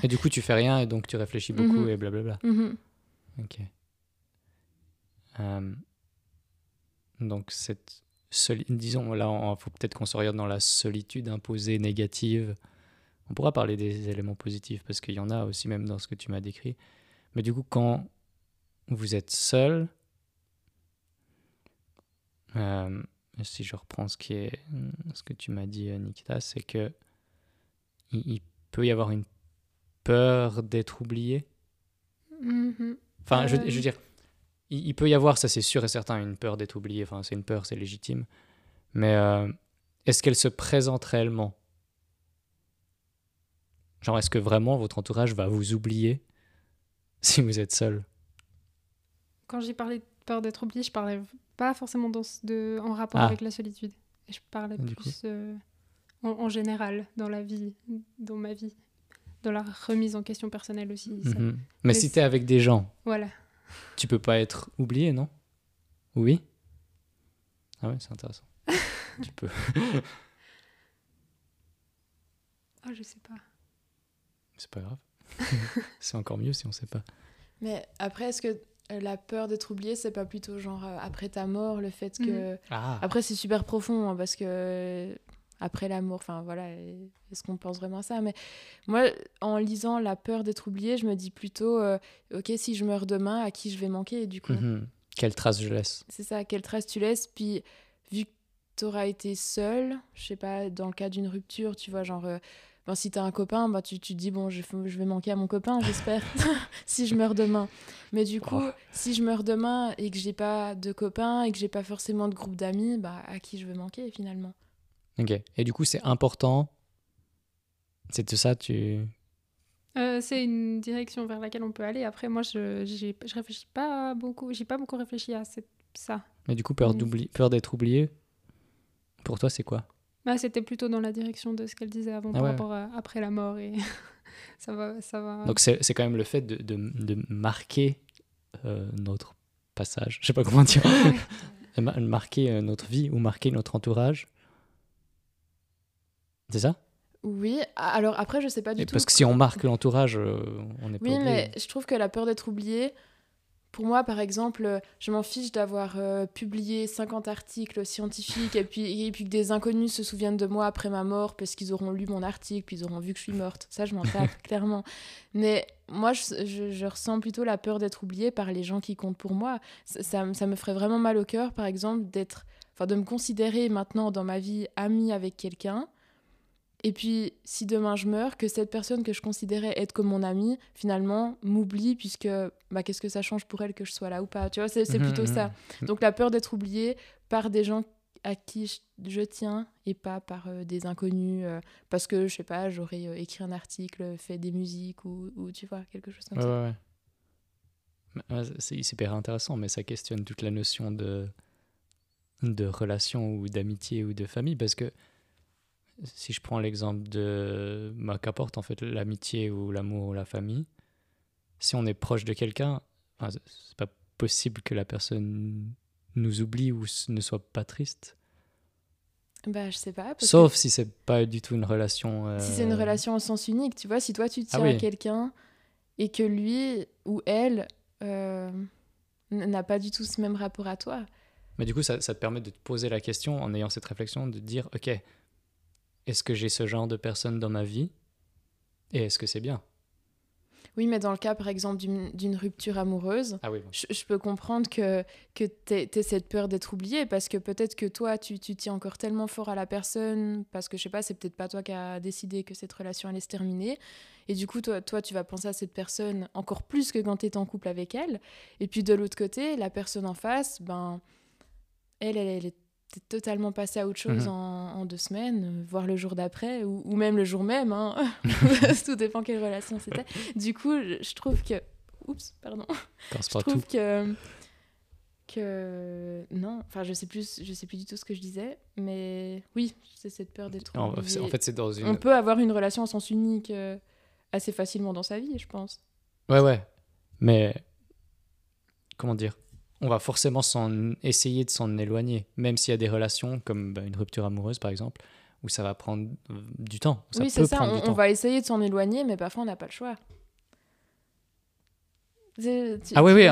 et du coup, tu fais rien et donc tu réfléchis beaucoup Mhm. et blablabla. Mhm. Ok. Euh, donc, cette disons, là, il faut peut-être qu'on s'oriente dans la solitude imposée négative. On pourra parler des éléments positifs parce qu'il y en a aussi, même dans ce que tu m'as décrit. Mais du coup, quand vous êtes seul, euh, si je reprends ce, que tu m'as dit, Nikita, c'est que il, peut y avoir une peur d'être oublié? Mhm. Enfin, je, Euh. je veux dire, il, il peut y avoir, ça c'est sûr et certain, une peur d'être oublié. Enfin, c'est une peur, c'est légitime. Mais euh, est-ce qu'elle se présente réellement? Genre, est-ce que vraiment votre entourage va vous oublier si vous êtes seul? Quand j'ai parlé de peur d'être oublié, je parlais pas forcément dans ce- de, en rapport Ah. avec la solitude. Je parlais Du plus euh, en, en général, dans la vie, dans ma vie, dans la remise en question personnelle aussi. ça. Mhm. Mais, Mais si c'est- t'es avec des gens, Voilà. tu peux pas être oublié, non? Oui? Ah ouais, c'est intéressant. tu peux. Ah, je sais pas. C'est pas grave. c'est encore mieux si on sait pas. Mais après, est-ce que euh, la peur d'être oublié, c'est pas plutôt genre euh, après ta mort, le fait que. Ah Après, c'est super profond hein, parce que après l'amour, enfin voilà, est-ce qu'on pense vraiment à ça? Mais moi, en lisant La peur d'être oublié, je me dis plutôt, euh, ok, si je meurs demain, à qui je vais manquer Et du coup, Mhm. Quelle trace je laisse? C'est ça, quelle trace tu laisses? Puis, vu que t'auras été seule, je sais pas, dans le cas d'une rupture, tu vois, genre. euh, ben, si t'as un copain, bah, tu, tu te dis, bon, je, je vais manquer à mon copain, j'espère, si je meurs demain. Mais du coup, Oh. si je meurs demain et que j'ai pas de copain et que j'ai pas forcément de groupe d'amis, bah, à qui je vais manquer finalement? Ok. Et du coup, c'est important. C'est de ça, tu. Euh, c'est une direction vers laquelle on peut aller. Après, moi, je, j'ai- je réfléchis pas beaucoup. J'ai pas beaucoup réfléchi à cette- ça. Mais du coup, peur d'oubli- peur d'être oublié. Pour toi, c'est quoi? Bah, c'était plutôt dans la direction de ce qu'elle disait avant Ah par ouais. rapport à après la mort et ça va, ça va. Donc c'est c'est quand même le fait de, de, de marquer euh, notre passage. Je sais pas comment dire. Marquer euh, notre vie ou marquer notre entourage. C'est ça? Oui, alors après, je sais pas du Et tout. Parce que si on marque l'entourage, euh, on n'est pas Oui, mais je trouve que la peur d'être oublié, pour moi, par exemple, euh, je m'en fiche d'avoir euh, publié 50 articles scientifiques et puis, et puis que des inconnus se souviennent de moi après ma mort parce qu'ils auront lu mon article puis ils auront vu que je suis morte. Ça, je m'en tape, clairement. Mais moi, je, je- je ressens plutôt la peur d'être oubliée par les gens qui comptent pour moi. Ça, ça me ferait vraiment mal au cœur, par exemple, d'être, enfin, de me considérer maintenant dans ma vie amie avec quelqu'un Et puis, si demain je meurs, que cette personne que je considérais être comme mon amie, finalement, m'oublie, puisque bah, qu'est-ce que ça change pour elle que je sois là ou pas Tu vois, c'est Mhm, plutôt mhm. ça. Donc, la peur d'être oubliée par des gens à qui je, je tiens et pas par euh, des inconnus, euh, parce que, je sais pas, j'aurais euh, écrit un article, fait des musiques ou, ou, tu vois, quelque chose comme Ouais, ça. ouais, ouais. C'est hyper intéressant, mais ça questionne toute la notion de, de relation ou d'amitié ou de famille, parce que si je prends l'exemple de bah, qu'apporte en fait l'amitié ou l'amour ou la famille, si on est proche de quelqu'un, enfin, c'est- pas possible que la personne nous oublie ou ne soit pas triste. Bah, je sais pas. parce que- Sauf si c'est pas du tout une relation. Si c'est une euh, relation au sens unique, tu vois, si toi tu tiens Ah oui. à quelqu'un et que lui ou elle euh, n'a pas du tout ce même rapport à toi. Mais du coup, ça, ça te permet de te poser la question en ayant cette réflexion, de te dire, ok, est-ce que j'ai ce genre de personne dans ma vie? Et est-ce que c'est bien? Oui, mais dans le cas, par exemple, d'une rupture amoureuse, Ah oui, bon. je, je peux comprendre que, que tu aies cette peur d'être oublié parce que peut-être que toi, tu, tu tiens encore tellement fort à la personne parce que, je sais pas, c'est peut-être pas toi qui as décidé que cette relation allait se terminer. Et du coup, toi, toi tu vas penser à cette personne encore plus que quand tu es en couple avec elle. Et puis de l'autre côté, la personne en face, ben, elle, elle, elle est totalement passée à autre chose Mhm. en, en deux semaines, euh, voire le jour d'après, ou, ou même le jour même. hein. Tout dépend quelle relation c'était. Du coup, je, trouve que... Oups, pardon je trouve tout. que que non enfin je sais plus je sais plus du tout ce que je disais mais oui c'est cette peur d'être en fait, c'est dans une. on peut avoir une relation en sens unique euh, assez facilement dans sa vie je pense Ouais, ouais. Mais. Comment dire? On va forcément s'en essayer de s'en éloigner, même s'il y a des relations, comme bah, une rupture amoureuse par exemple, où ça va prendre euh, du temps. Ça oui c'est ça on, on va essayer de s'en éloigner mais parfois on n'a pas le choix tu- Ah oui, oui,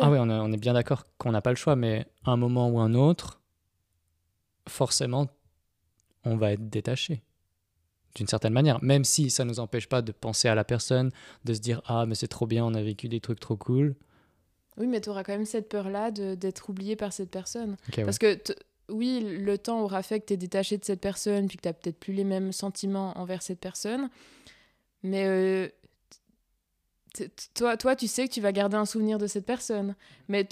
ah oui, on, est- on est bien d'accord qu'on n'a pas le choix, mais à un moment ou un autre, forcément, on va être détaché. D'une certaine manière, même si ça ne nous empêche pas de penser à la personne, de se dire Ah, mais c'est trop bien, on a vécu des trucs trop cool. Oui mais tu auras quand même cette peur là d'être oublié par cette personne ouais. Parce que, oui, le temps aura fait que tu es détaché de cette personne, puis que tu peut-être plus les mêmes sentiments envers cette personne. Mais euh, toi, toi, tu sais que tu vas garder un souvenir de cette personne. Mais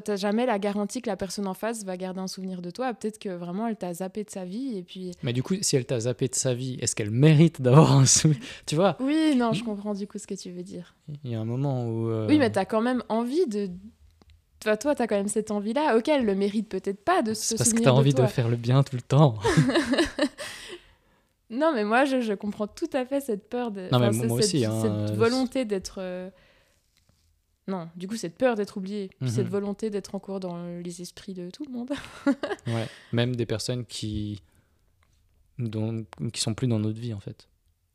t'as jamais la garantie que la personne en face va garder un souvenir de toi. Peut-être que vraiment, elle t'a zappé de sa vie. Et puis. Mais du coup, si elle t'a zappé de sa vie, est-ce qu'elle mérite d'avoir un souvenir? Tu vois, Oui, non, je comprends du coup ce que tu veux dire. il y a un moment où. euh, Oui, mais t'as quand même envie de. Enfin, toi, t'as quand même cette envie-là. Ok, elle le mérite peut-être pas de se c'est parce que souvenir t'as envie de toi. de faire le bien tout le temps. Non, mais moi, je, je comprends tout à fait cette peur de. Non, mais moi cette, aussi, Cette, hein, cette euh, volonté d'être. euh, Non, du coup, cette peur d'être oublié. puis Mhm. Cette volonté d'être encore dans les esprits de tout le monde. Ouais. Même des personnes qui. Dont... qui sont plus dans notre vie, en fait.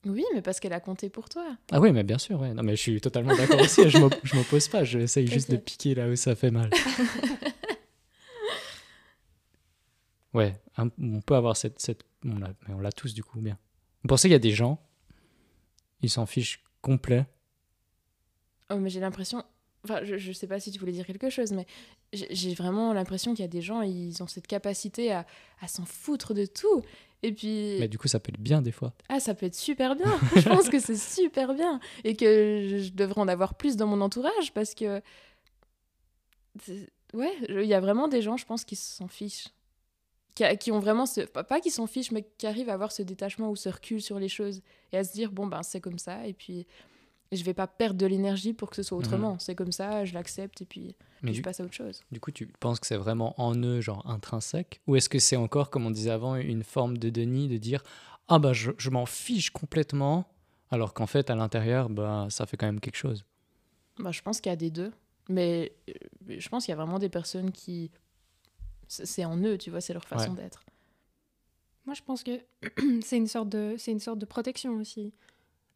Oui, mais parce qu'elle a compté pour toi. Ah oui, mais bien sûr, ouais. Non, mais je suis totalement d'accord aussi. Je m'op- je m'oppose pas. J'essaye juste Ok. de piquer là où ça fait mal. ouais, un- on peut avoir cette. cette... On l'a mais on l'a tous du coup, bien. Vous pensez qu'il y a des gens, ils s'en fichent complet? Oh, mais j'ai l'impression. Enfin, je, je sais pas si tu voulais dire quelque chose, mais j'ai vraiment l'impression qu'il y a des gens, ils ont cette capacité à, à s'en foutre de tout. Et puis. Mais du coup, ça peut être bien des fois. Ah, ça peut être super bien. je pense que c'est super bien. Et que je, devrais en avoir plus dans mon entourage parce que. Ouais, il y a vraiment des gens, je pense, qui s'en fichent. Qui, a- qui ont vraiment ce. Pas, pas qui s'en fichent, mais qui arrivent à avoir ce détachement ou ce recul sur les choses. Et à se dire, bon, ben, c'est comme ça. Et puis. Je vais pas perdre de l'énergie pour que ce soit autrement. C'est comme ça, je l'accepte et puis, Mais puis du, je passe à autre chose. du coup, tu penses que c'est vraiment en eux, genre intrinsèque? Ou est-ce que c'est encore, comme on disait avant, une forme de déni de dire Ah bah je, je m'en fiche complètement, alors qu'en fait, à l'intérieur, bah ça fait quand même quelque chose? Bah, je pense qu'il y a des deux. Mais euh, je pense qu'il y a vraiment des personnes qui. C'est c'est en eux, tu vois, c'est leur façon d'être. Moi, je pense que c'est une sorte de, c'est une sorte de protection aussi,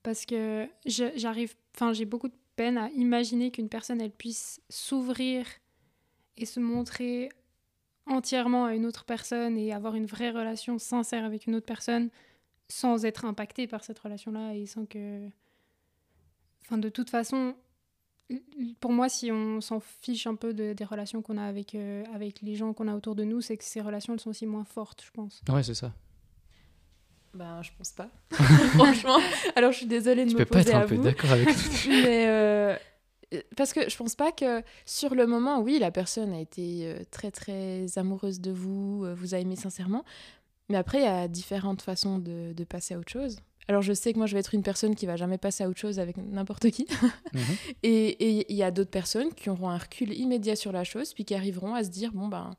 parce que j'arrive, enfin, j'ai beaucoup de peine à imaginer qu'une personne elle puisse s'ouvrir et se montrer entièrement à une autre personne et avoir une vraie relation sincère avec une autre personne sans être impactée par cette relation-là et sans que, enfin, de toute façon, pour moi, si on s'en fiche un peu de- des relations qu'on a avec, euh, avec les gens qu'on a autour de nous, c'est que ces relations elles sont aussi moins fortes, je pense. Ouais, c'est ça. Ben, je pense pas. Franchement. Alors, je suis désolée de Tu me peux pas poser être un peu d'accord avec Mais euh, parce que je pense pas que sur le moment, oui, la personne a été euh, très très amoureuse de vous, euh, vous a aimé sincèrement. Mais après, il y a différentes façons de, de passer à autre chose. Alors, je sais que moi, je vais être une personne qui va jamais passer à autre chose avec n'importe qui. Mhm. Et il y a d'autres personnes qui auront un recul immédiat sur la chose, puis qui arriveront à se dire bon ben.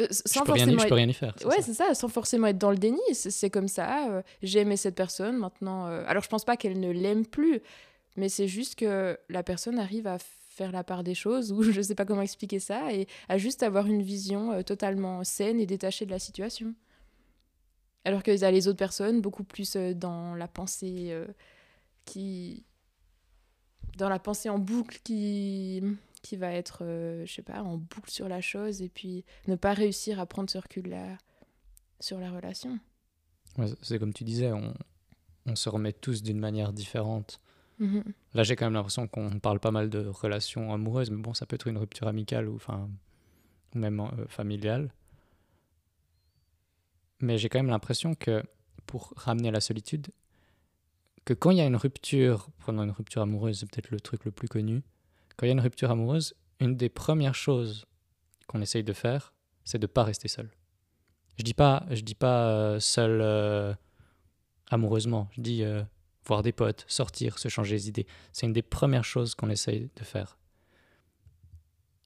Euh, Je sans peux, rien, y- forcément je être- peux rien y faire. Ouais, c'est ça, sans forcément être dans le déni. C'est comme ça. euh, J'ai aimé cette personne, maintenant. euh, Alors, je pense pas qu'elle ne l'aime plus, mais c'est juste que la personne arrive à faire la part des choses, ou je sais pas comment expliquer ça, et à juste avoir une vision euh, totalement saine et détachée de la situation. Alors qu'il y a les autres personnes beaucoup plus dans la pensée qui. dans la pensée en boucle qui qui va être, euh, je sais pas, en boucle sur la chose et puis ne pas réussir à prendre ce recul-là sur la relation. Ouais, c'est comme tu disais, on, on se remet tous d'une manière différente. Mhm. Là, j'ai quand même l'impression qu'on parle pas mal de relations amoureuses, mais bon, ça peut être une rupture amicale ou, enfin, ou même euh, familiale. Mais j'ai quand même l'impression que pour ramener la solitude, que quand il y a une rupture, prenons une rupture amoureuse, c'est peut-être le truc le plus connu, quand il y a une rupture amoureuse, une des premières choses qu'on essaye de faire, c'est de pas rester seul. Je dis dis pas euh, seul euh, amoureusement, je dis euh, voir des potes, sortir, se changer les idées. C'est une des premières choses qu'on essaye de faire.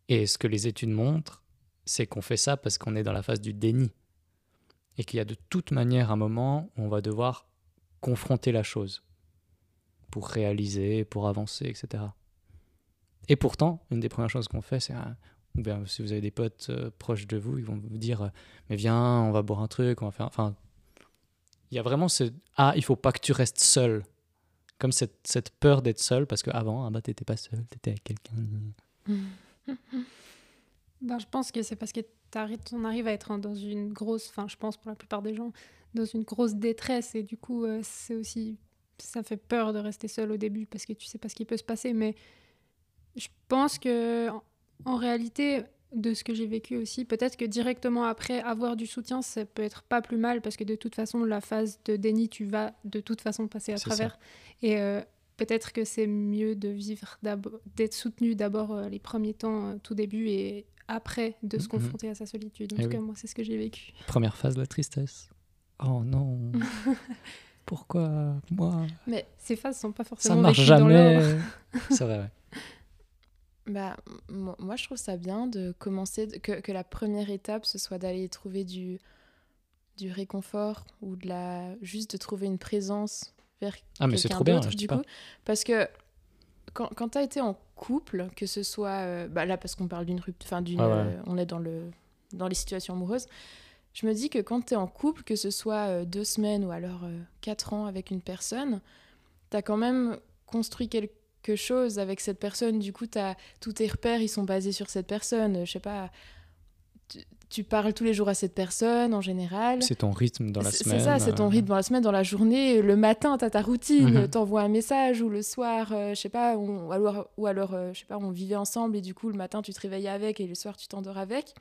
Et ce que les études montrent, c'est qu'on fait ça parce qu'on est dans la phase du déni. Et qu'il y a de toute manière un moment où on va devoir confronter la chose pour réaliser, pour avancer, etc. Et pourtant, une des premières choses qu'on fait, c'est, bien si vous avez des potes euh, proches de vous, ils vont vous dire, euh, mais viens, on va boire un truc, on va faire, enfin, il y a vraiment ce, ah, il faut pas que tu restes seul, comme cette, cette peur d'être seul, parce qu'avant, ah bah t'étais pas seul, t'étais avec quelqu'un. Ben, je pense que c'est parce que on arrive à être dans une grosse, enfin je pense pour la plupart des gens, dans une grosse détresse et du coup c'est aussi, ça fait peur de rester seul au début parce que tu sais pas ce qui peut se passer. Mais je pense que en, réalité, de ce que j'ai vécu aussi, peut-être que directement après avoir du soutien, ça peut être pas plus mal parce que de toute façon la phase de déni, tu vas de toute façon passer à ça. travers. Et euh, peut-être que c'est mieux de vivre, d'être soutenu d'abord euh, les premiers temps, euh, tout début, et après de se Mhm. confronter à sa solitude. En Eh tout cas, moi, c'est ce que j'ai vécu. Première phase, la tristesse. Oh non, pourquoi moi? Mais ces phases sont pas Ça forcément marche dans l'ordre. jamais. C'est vrai, ouais. Bah, moi, je trouve ça bien de commencer, que, que la première étape, ce soit d'aller trouver du, du réconfort ou de la, juste de trouver une présence vers Ah, mais c'est trop bien, je du pas. coup. Parce que quand, quand tu as été en couple, que ce soit. euh, bah là, parce qu'on parle d'une rupture. Enfin, d'une. Ouais. euh, on est dans, le, dans les situations amoureuses. Je me dis que quand tu es en couple, que ce soit euh, deux semaines ou alors quatre ans avec une personne, tu as quand même construit quelque chose avec cette personne. Du coup, t'as tous tes repères, ils sont basés sur cette personne. Je sais pas. Tu, tu parles tous les jours à cette personne en général. C'est ton rythme dans la semaine. C'est ça, c'est ton euh, rythme dans la semaine, dans la journée. Le matin, tu as ta routine, Mhm. t'envoies un message, ou le soir, euh, je sais pas, on- ou alors, ou alors euh, je sais pas, on vivait ensemble et du coup, le matin, tu te réveillais avec et le soir, tu t'endors avec.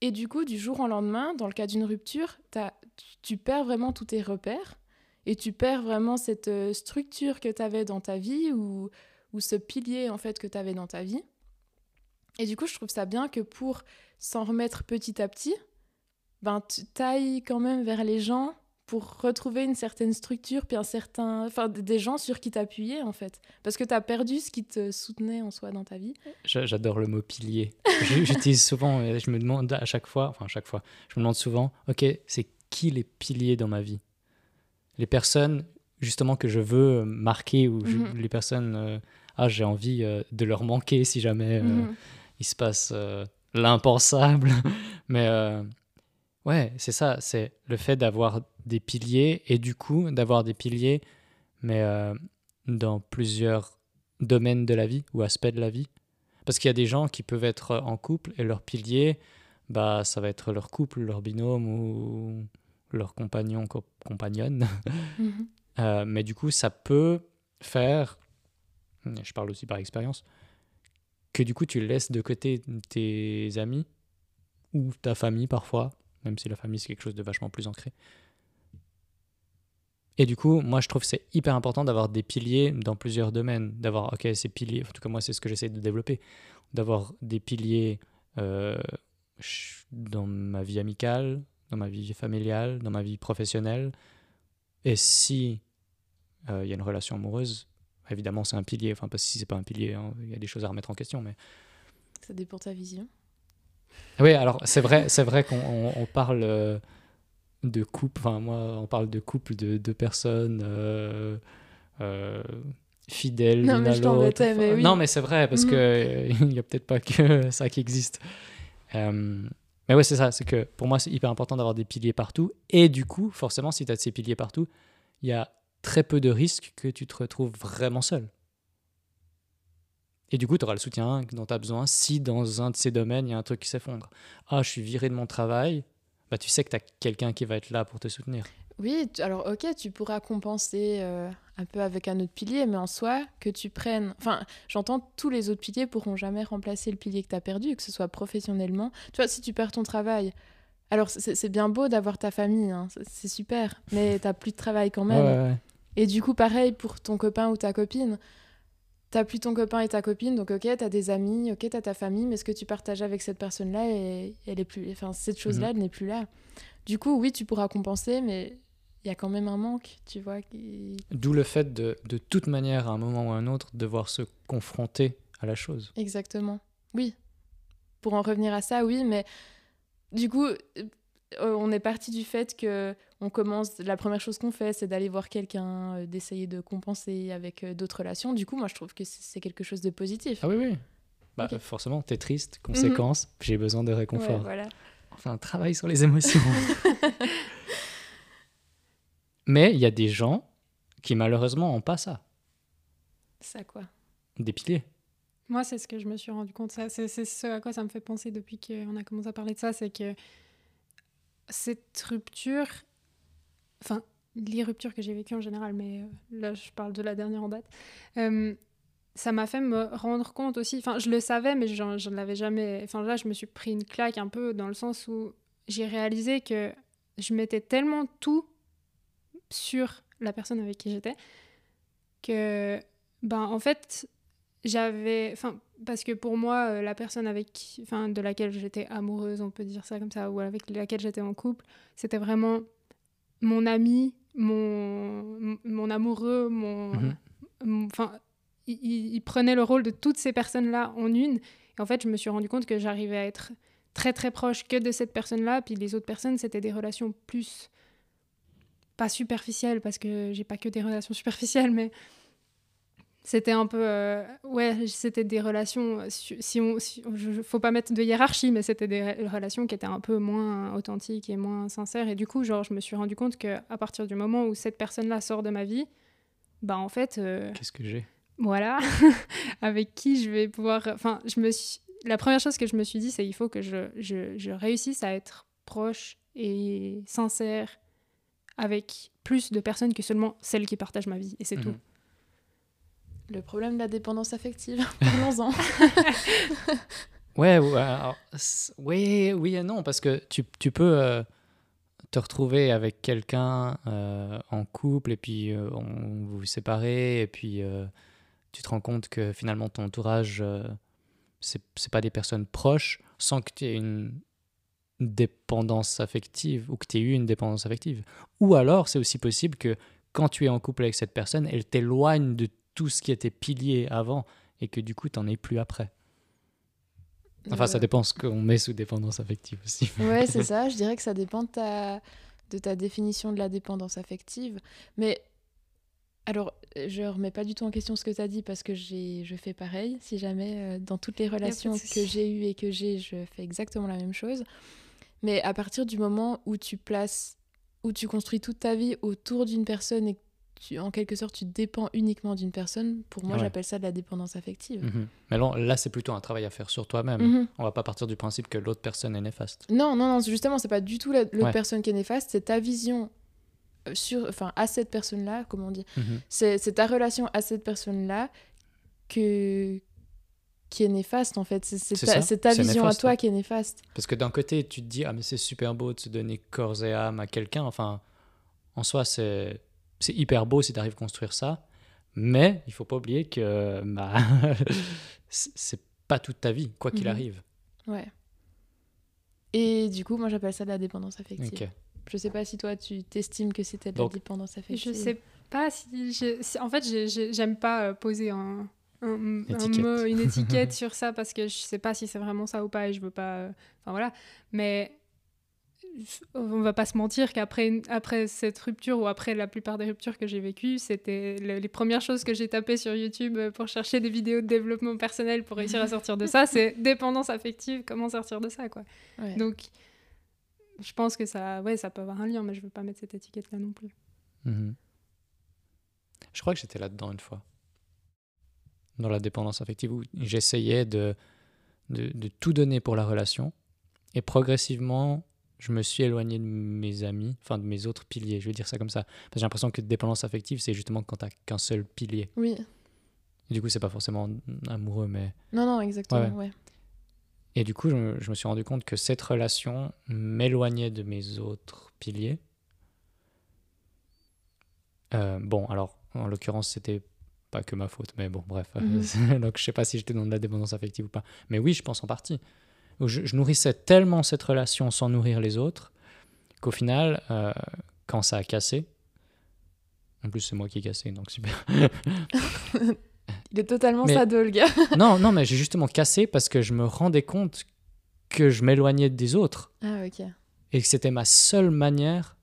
Et du coup, du jour au lendemain, dans le cas d'une rupture, tu, tu perds vraiment tous tes repères et tu perds vraiment cette euh, structure que tu avais dans ta vie ou, ce pilier en fait que tu avais dans ta vie. Et du coup, je trouve ça bien que pour s'en remettre petit à petit, ben, tu tailles quand même vers les gens pour retrouver une certaine structure, puis un certain... Enfin, des gens sur qui t'appuyer, en fait. Parce que tu as perdu ce qui te soutenait en soi dans ta vie. j'a- J'adore le mot pilier. J'utilise souvent, je me demande à chaque fois, enfin à chaque fois, je me demande souvent, ok, c'est qui les piliers dans ma vie? Les personnes justement que je veux marquer ou je- Mhm. les personnes, euh, ah j'ai envie euh, de leur manquer si jamais euh, Mhm. il se passe euh, l'impensable. Mais euh, ouais, c'est ça, c'est le fait d'avoir des piliers et du coup d'avoir des piliers, mais euh, dans plusieurs domaines de la vie ou aspects de la vie. Parce qu'il y a des gens qui peuvent être en couple et leur pilier, bah, ça va être leur couple, leur binôme ou leur compagnon, co- compagnonne. Mhm. Euh, mais du coup, ça peut faire, je parle aussi par expérience, que du coup, tu laisses de côté tes amis ou ta famille parfois, même si la famille c'est quelque chose de vachement plus ancré, Et du coup, moi, je trouve que c'est hyper important d'avoir des piliers dans plusieurs domaines. D'avoir, ok, ces piliers, en tout cas, moi, c'est ce que j'essaie de développer. D'avoir des piliers euh, dans ma vie amicale, dans ma vie familiale, dans ma vie professionnelle. Et si euh, il y a une relation amoureuse, évidemment, c'est un pilier. Enfin, parce que si c'est pas un pilier, hein, il y a des choses à remettre en question. Mais ça dépend de ta vision. Oui, alors c'est vrai, c'est vrai qu'on on parle euh, de couple. Enfin, moi, on parle de couple de deux personnes euh, fidèles non, l'une mais à je l'autre. t'embêtais, mais oui. Non, mais c'est vrai parce Mhm. que il n'y a peut-être pas que ça qui existe. Mais ouais, c'est ça. C'est que pour moi, c'est hyper important d'avoir des piliers partout. Et du coup, forcément, si tu as ces piliers partout, il y a très peu de risques que tu te retrouves vraiment seul. Et du coup, tu auras le soutien dont tu as besoin si dans un de ces domaines, il y a un truc qui s'effondre. Ah, je suis viré de mon travail. Bah, tu sais que tu as quelqu'un qui va être là pour te soutenir. Oui, alors ok, tu pourras compenser euh, un peu avec un autre pilier, mais en soi, que tu prennes... Enfin, j'entends, tous les autres piliers pourront jamais remplacer le pilier que tu as perdu, que ce soit professionnellement. Tu vois, si tu perds ton travail, alors c'est bien beau d'avoir ta famille, hein, c'est- super, mais tu plus de travail quand même. Ouais, ouais, ouais. Et du coup, pareil pour ton copain ou ta copine. T'as plus ton copain et ta copine, donc ok, t'as des amis, ok, t'as ta famille, mais ce que tu partages avec cette personne-là, elle est plus, enfin cette chose-là, elle n'est plus là. Du coup, oui, tu pourras compenser, mais il y a quand même un manque, tu vois. Qui... D'où le fait de, de toute manière, à un moment ou à un autre, devoir se confronter à la chose. Exactement. Oui. Pour en revenir à ça, oui, mais du coup, euh, on est parti du fait que on commence. La première chose qu'on fait, c'est d'aller voir quelqu'un, euh, d'essayer de compenser avec euh, d'autres relations. Du coup, moi, je trouve que c'est quelque chose de positif. Ah oui, oui. Bah, Ok. forcément, t'es triste, conséquence, j'ai besoin de Ouais, réconfort. voilà. Enfin, travaille sur les émotions. Mais il y a des gens qui malheureusement n'ont pas ça, Ça quoi? des piliers. Moi, c'est ce que je me suis rendu compte. C'est ce à quoi ça me fait penser depuis qu'on a commencé à parler de ça. C'est que cette rupture, enfin, les ruptures que j'ai vécues en général, mais euh, là, je parle de la dernière en date, euh, ça m'a fait me rendre compte aussi. Enfin, je le savais, mais je ne l'avais jamais. Enfin, là, je me suis pris une claque un peu dans le sens où j'ai réalisé que je mettais tellement tout sur la personne avec qui j'étais que, ben, en fait, j'avais enfin parce que pour moi euh, la personne avec qui- enfin de laquelle j'étais amoureuse on peut dire ça comme ça ou avec laquelle j'étais en couple c'était vraiment mon ami mon mon amoureux mon Mhm. enfin il, il- il prenait le rôle de toutes ces personnes là en une et en fait je me suis rendu compte que j'arrivais à être très très proche que de cette personne là puis les autres personnes c'était des relations plus pas superficielles parce que j'ai pas que des relations superficielles mais c'était un peu euh, ouais c'était des relations si on si, je, je- faut pas mettre de hiérarchie mais c'était des re- relations qui étaient un peu moins authentiques et moins sincères. Et du coup genre je me suis rendu compte que à partir du moment où cette personne là sort de ma vie bah en fait euh, Qu'est-ce que j'ai? voilà avec qui je vais pouvoir enfin je me suis la première chose que je me suis dit c'est il faut que je, je, je réussisse à être proche et sincère avec plus de personnes que seulement celles qui partagent ma vie et c'est Mhm. tout Le problème de la dépendance affective. Parlons-en. Ouais, ouais, alors, oui, oui et non, parce que tu, tu peux euh, te retrouver avec quelqu'un euh, en couple et puis euh, on, vous vous séparez et puis euh, tu te rends compte que finalement ton entourage, euh, c'est c'est pas des personnes proches sans que tu aies une dépendance affective ou que tu aies eu une dépendance affective. Ou alors, c'est aussi possible que quand tu es en couple avec cette personne, elle t'éloigne de tout ce qui était pilier avant et que du coup, tu n'en es plus après. Enfin, ça Euh, dépend ce qu'on met sous dépendance affective aussi. Ouais, c'est ça. Je dirais que ça dépend de ta, de ta définition de la dépendance affective. Mais alors, je remets pas du tout en question ce que tu as dit parce que j'ai, je fais pareil. Si jamais, euh, dans toutes les relations que j'ai eues et que j'ai, je fais exactement la même chose. Mais à partir du moment où tu places, où tu construis toute ta vie autour d'une personne et que tu, en quelque sorte, tu dépends uniquement d'une personne, pour moi, Ouais. j'appelle ça de la dépendance affective. Mhm. Mais là, là, c'est plutôt un travail à faire sur toi-même. Mhm. On va pas partir du principe que l'autre personne est néfaste. Non, non, non, justement, c'est pas du tout la- l'autre Ouais. personne qui est néfaste, c'est ta vision euh, sur, enfin, à cette personne-là, comment on dit. Mhm. C'est ta relation à cette personne-là que qui est néfaste en fait. C'est c'est C'est ta, vision néfaste, à toi ouais. qui est néfaste. Parce que d'un côté, tu te dis, ah, mais c'est super beau de se donner corps et âme à quelqu'un. Enfin, en soi, c'est c'est hyper beau si tu arrives à construire ça, mais il faut pas oublier que bah, c'est pas toute ta vie, quoi qu'il Mhm. arrive. Ouais. Et du coup, moi j'appelle ça de la dépendance affective. Ok. Je sais pas si toi tu t'estimes que c'était de Donc- la dépendance affective. Je sais pas si. En fait, j'ai- j'ai- j'aime pas euh, poser un, un, un Étiquette. mot, une étiquette sur ça parce que je sais pas si c'est vraiment ça ou pas et je veux pas. euh, Enfin voilà. Mais on va pas se mentir qu'après après cette rupture ou après la plupart des ruptures que j'ai vécues, c'était le- les premières choses que j'ai tapées sur YouTube euh, pour chercher des vidéos de développement personnel pour réussir à sortir de ça, c'est dépendance affective, comment sortir de ça quoi. Ouais. Donc je pense que ça, ouais, ça peut avoir un lien, mais je veux pas mettre cette étiquette là non plus. Mhm. Je crois que j'étais là-dedans une fois. Dans la dépendance affective, où j'essayais de, de, de tout donner pour la relation. Et progressivement, je me suis éloigné de mes amis, enfin de mes autres piliers, je vais dire ça comme ça. Parce que j'ai l'impression que dépendance affective, c'est justement quand tu qu'un seul pilier. Oui. Et du coup, c'est pas forcément amoureux, mais. Non, non, exactement. Ouais. Ouais. Et du coup, je, me- je me suis rendu compte que cette relation m'éloignait de mes autres piliers. Euh, bon, alors, en l'occurrence, c'était pas que ma faute, mais bon, bref. Mhm. Donc, je sais pas si j'étais dans de la dépendance affective ou pas. Mais oui, je pense en partie. Je nourrissais tellement cette relation sans nourrir les autres qu'au final, euh, quand ça a cassé, en plus, c'est moi qui ai cassé, donc super. Il est totalement Mais- sado, le gars. non, non, mais j'ai justement cassé parce que je me rendais compte que je m'éloignais des autres Ah, ok. et que c'était ma seule manière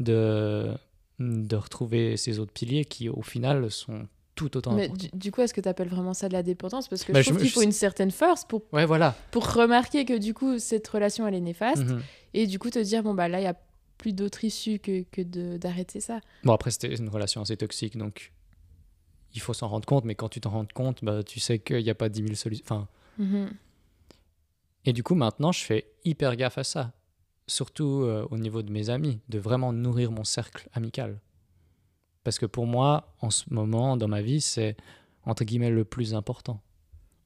de, de retrouver ces autres piliers qui, au final, sont tout autant Mais importants. du, du coup, est-ce que tu appelles vraiment ça de la dépendance? Parce que Bah, je trouve qu'il faut une certaine force pour, Ouais, voilà. pour remarquer que du coup, cette relation, elle est néfaste. Mhm. Et du coup, te dire, bon, bah là, il n'y a plus d'autre issue que, que d'arrêter ça. Bon, après, c'était une relation assez toxique, donc il faut s'en rendre compte, mais quand tu t'en rends compte, bah, tu sais qu'il n'y a pas 10 000 solutions. Enfin, Mhm. Et du coup, maintenant, je fais hyper gaffe à ça. Surtout euh, au niveau de mes amis, de vraiment nourrir mon cercle amical. Parce que pour moi, en ce moment, dans ma vie, c'est entre guillemets le plus important.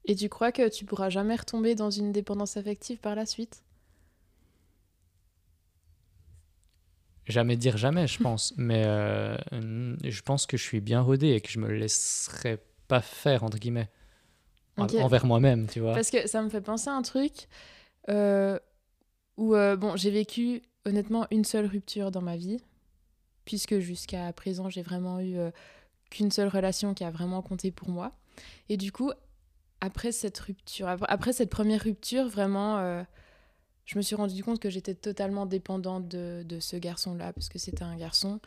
Et tu crois que tu pourras jamais retomber dans une dépendance affective par la suite? Jamais dire jamais, je pense. mais euh, je pense que je suis bien rodé et que je me laisserai pas faire, entre guillemets. Envers moi-même, tu vois. Parce que ça me fait penser à un truc euh, où, euh, bon, j'ai vécu honnêtement une seule rupture dans ma vie, puisque jusqu'à présent, j'ai vraiment eu euh, qu'une seule relation qui a vraiment compté pour moi. Et du coup, après cette rupture, après, cette première rupture, vraiment, euh, je me suis rendu compte que j'étais totalement dépendante de, de ce garçon-là, parce que c'était un garçon.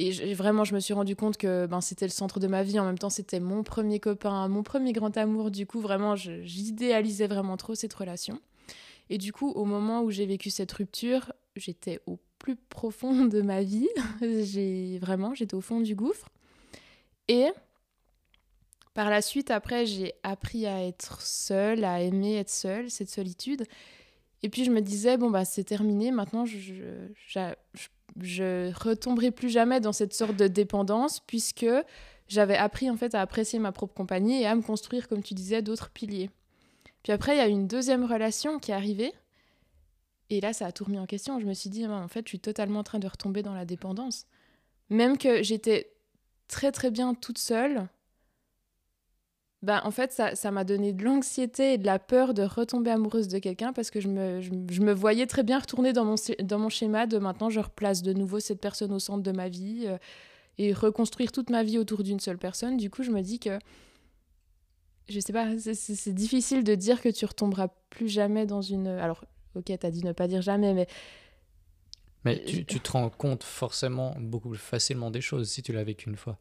Et vraiment, je me suis rendu compte que ben, c'était le centre de ma vie. En même temps, c'était mon premier copain, mon premier grand amour. Du coup, vraiment, j'idéalisais vraiment trop cette relation. Et du coup, au moment où j'ai vécu cette rupture, j'étais au plus profond de ma vie. j'ai vraiment, j'étais au fond du gouffre. Et par la suite, après, j'ai appris à être seule, à aimer être seule, cette solitude. Et puis je me disais, bon, bah c'est terminé, maintenant je, retomberai plus jamais dans cette sorte de dépendance, puisque j'avais appris en fait à apprécier ma propre compagnie et à me construire, comme tu disais, d'autres piliers. Puis après, il y a une deuxième relation qui est arrivée. Et là, ça a tout remis en question. Je me suis dit, en fait, je suis totalement en train de retomber dans la dépendance. Même que j'étais très très bien toute seule, bah, en fait, ça m'a donné de l'anxiété et de la peur de retomber amoureuse de quelqu'un parce que je me, je, me voyais très bien retourner dans mon, dans mon schéma de maintenant, je replace de nouveau cette personne au centre de ma vie euh, et reconstruire toute ma vie autour d'une seule personne. Du coup, je me dis que je sais pas, c'est- difficile de dire que tu retomberas plus jamais dans une. Alors, ok, t'as dit ne pas dire jamais, mais Mais tu, tu te rends compte forcément beaucoup plus facilement des choses si tu l'as vécu une fois.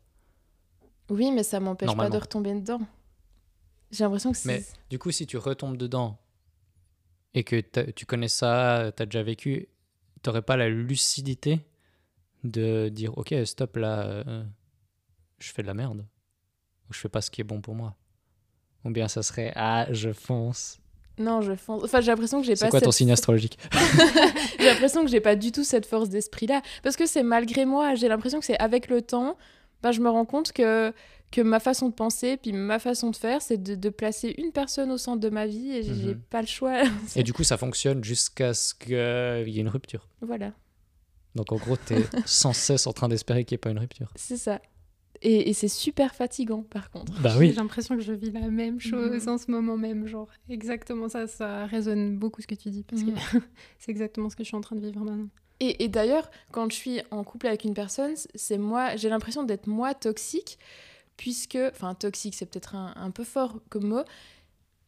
oui, mais ça m'empêche pas de retomber dedans. J'ai l'impression que c'est. Mais du coup, si tu retombes dedans et que t'as- tu connais ça, tu as déjà vécu, tu n'aurais pas la lucidité de dire Ok, stop là, euh, je fais de la merde. Ou je fais pas ce qui est bon pour moi. Ou bien ça serait Ah, je fonce. Non, je fonce. Enfin, j'ai l'impression que j'ai pas. C'est quoi ton signe astrologique j'ai l'impression que j'ai pas du tout cette force d'esprit-là. Parce que c'est malgré moi. J'ai l'impression que c'est avec le temps, ben, je me rends compte que, que ma façon de penser, puis ma façon de faire, c'est de, de placer une personne au centre de ma vie et j'ai Mhm. pas le choix. Et du coup, ça fonctionne jusqu'à ce qu'il y ait une rupture. voilà. Donc en gros, tu es sans cesse en train d'espérer qu'il n'y ait pas une rupture. C'est ça. Et, et c'est super fatigant, par contre. Bah J'ai oui. l'impression que je vis la même chose Mhm. en ce moment même, genre exactement ça, ça résonne beaucoup ce que tu dis parce que c'est exactement ce que je suis en train de vivre maintenant. Et, et d'ailleurs, quand je suis en couple avec une personne, c'est moi, j'ai l'impression d'être moi toxique, puisque, enfin toxique, c'est peut-être un, un peu fort comme mot,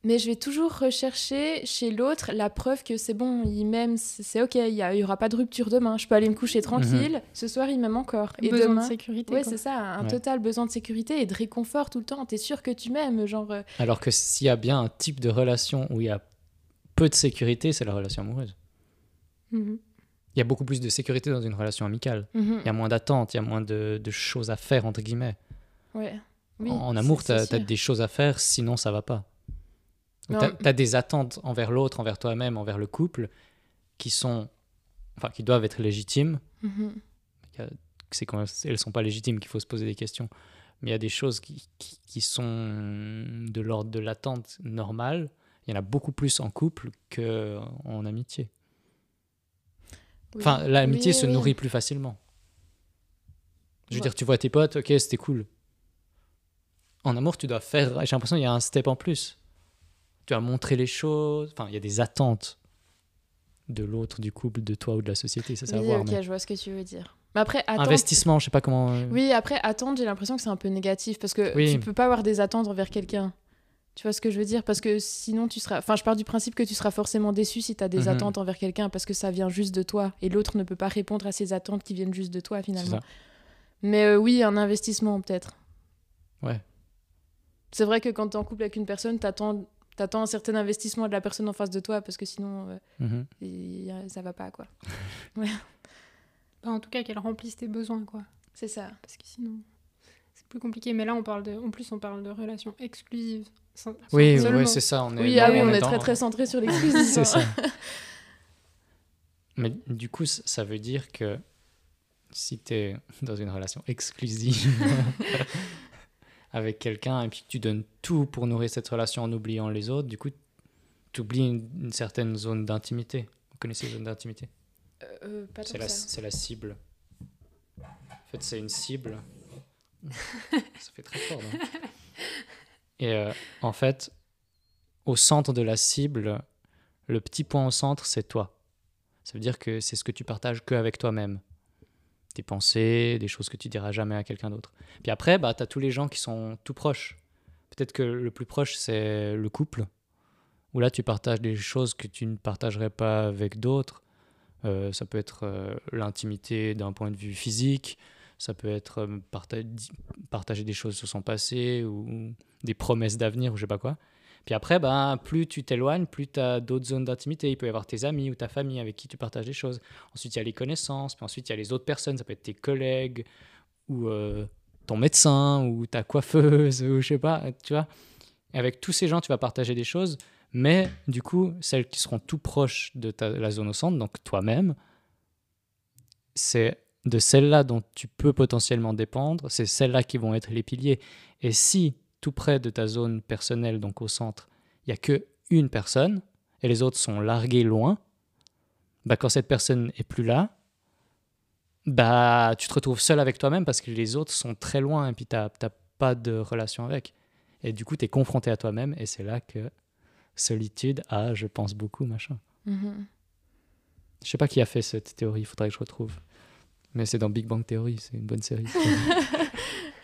mais je vais toujours rechercher chez l'autre la preuve que c'est bon, il m'aime, c'est ok, il y, a- il y aura pas de rupture demain, je peux aller me coucher tranquille, ce soir il m'aime encore. Et Besoin demain, de sécurité. ouais, c'est ça, un Ouais. total besoin de sécurité et de réconfort tout le temps. T'es sûr que tu m'aimes, genre. euh, Alors que s'il y a bien un type de relation où il y a peu de sécurité, c'est la relation amoureuse. Mhm. Il y a beaucoup plus de sécurité dans une relation amicale. mhm, Il y a moins d'attentes, il y a moins de, de choses à faire, entre guillemets. Ouais. Oui, en, amour, tu as, des choses à faire, sinon ça va pas. Tu as, des attentes envers l'autre, envers toi-même, envers le couple, qui sont, enfin, qui doivent être légitimes. Mhm. C'est quand elles sont pas légitimes qu'il faut se poser des questions. Mais il y a des choses qui, qui, qui sont de l'ordre de l'attente normale. Il y en a beaucoup plus en couple qu'en amitié. Oui. Enfin, l'amitié Oui, se nourrit plus facilement. Je veux Ouais. dire, tu vois tes potes, ok, c'était cool. En amour, tu dois faire. J'ai l'impression qu'il y a un step en plus. Tu dois montrer les choses. Enfin, il y a des attentes de l'autre, du couple, de toi ou de la société, ça c'est à Oui, voir. ok, mais- je vois ce que tu veux dire. Mais après, attendre, Investissement, je sais pas comment. euh, Oui, après, attendre, j'ai l'impression que c'est un peu négatif parce que Oui. tu peux pas avoir des attentes envers quelqu'un. Tu vois ce que je veux dire? Parce que sinon, tu seras. Enfin, je pars du principe que tu seras forcément déçu si tu as des Mhm. attentes envers quelqu'un parce que ça vient juste de toi et l'autre ne peut pas répondre à ces attentes qui viennent juste de toi finalement. Mais euh, oui, un investissement peut-être. Ouais. C'est vrai que quand tu es en couple avec une personne, t'attends attends un certain investissement de la personne en face de toi parce que sinon, euh, Mhm. y ça va pas quoi. Bah, en tout cas, qu'elle remplisse tes besoins, quoi. C'est ça. Parce que sinon, c'est plus compliqué. Mais là, on parle de, en plus, on parle de relations exclusives. sans- Oui, ouais, c'est ça. On est Oui, dans- ah oui, on est dans- très très centré sur l'exclusivité. C'est ça. Mais du coup, ça veut dire que si tu es dans une relation exclusive avec quelqu'un et puis tu donnes tout pour nourrir cette relation en oubliant les autres, du coup, tu oublies une, une certaine zone d'intimité. Vous connaissez la zone d'intimité? Euh, tant C'est la, ça. c'est la cible. En fait, c'est une cible. ça fait très fort, non? Et euh, en fait, au centre de la cible, le petit point au centre, c'est toi. Ça veut dire que c'est ce que tu partages que avec toi-même. Tes pensées, des choses que tu diras jamais à quelqu'un d'autre. Puis après, bah, tu as tous les gens qui sont tout proches. Peut-être que le plus proche, c'est le couple, où là, tu partages des choses que tu ne partagerais pas avec d'autres. Euh, ça peut être euh, l'intimité d'un point de vue physique, ça peut être euh, partager des choses sur son passé ou, ou des promesses d'avenir ou je sais pas quoi. Puis après, ben, plus tu t'éloignes, plus tu as d'autres zones d'intimité. Il peut y avoir tes amis ou ta famille avec qui tu partages des choses. Ensuite, il y a les connaissances, puis ensuite, il y a les autres personnes. Ça peut être tes collègues ou euh, ton médecin ou ta coiffeuse ou je sais pas, tu vois. Avec tous ces gens, tu vas partager des choses. Mais du coup, celles qui seront tout proches de ta, la zone au centre, donc toi-même, c'est de celles-là dont tu peux potentiellement dépendre, c'est celles-là qui vont être les piliers. Et si tout près de ta zone personnelle, donc au centre, il n'y a que une personne et les autres sont largués loin, bah quand cette personne est plus là, bah tu te retrouves seul avec toi-même parce que les autres sont très loin et puis tu n'as pas de relation avec. Et du coup, tu es confronté à toi-même et c'est là que solitude a, je pense, beaucoup, machin. Mhm. Je sais pas qui a fait cette théorie, il faudrait que je retrouve. Mais c'est dans Big Bang Theory, c'est une bonne série.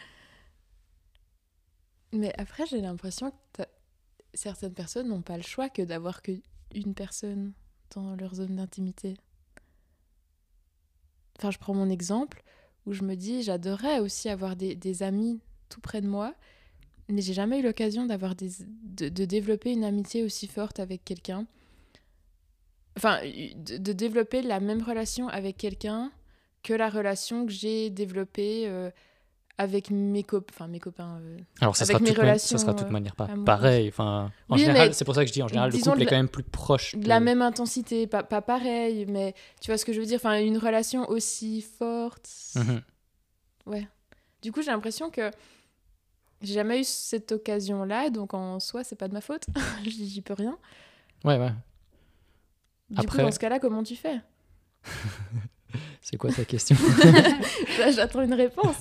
Mais après, j'ai l'impression que certaines personnes n'ont pas le choix que d'avoir que une personne dans leur zone d'intimité. Enfin, je prends mon exemple où je me dis, j'adorerais aussi avoir des, amis tout près de moi, mais j'ai jamais eu l'occasion d'avoir de, développer une amitié aussi forte avec quelqu'un. Enfin, de, de développer la même relation avec quelqu'un que la relation que j'ai développée euh, avec mes, cop enfin, mes copains. euh, Alors ça Avec sera, mes relations, ça sera de toute euh, manière pas pareil. Enfin, en Oui, général, c'est pour ça que je dis en général, le couple est quand même plus proche. de la même intensité, pas, pas pareil, mais tu vois ce que je veux dire Enfin, une relation aussi forte. Mhm. Ouais. Du coup, j'ai l'impression que j'ai jamais eu cette occasion-là, donc en soi, c'est pas de ma faute. J'y j'y peux rien. Ouais, ouais. Du Après- coup, dans ce cas-là, comment tu fais? C'est quoi ta question? Là, J'attends une réponse.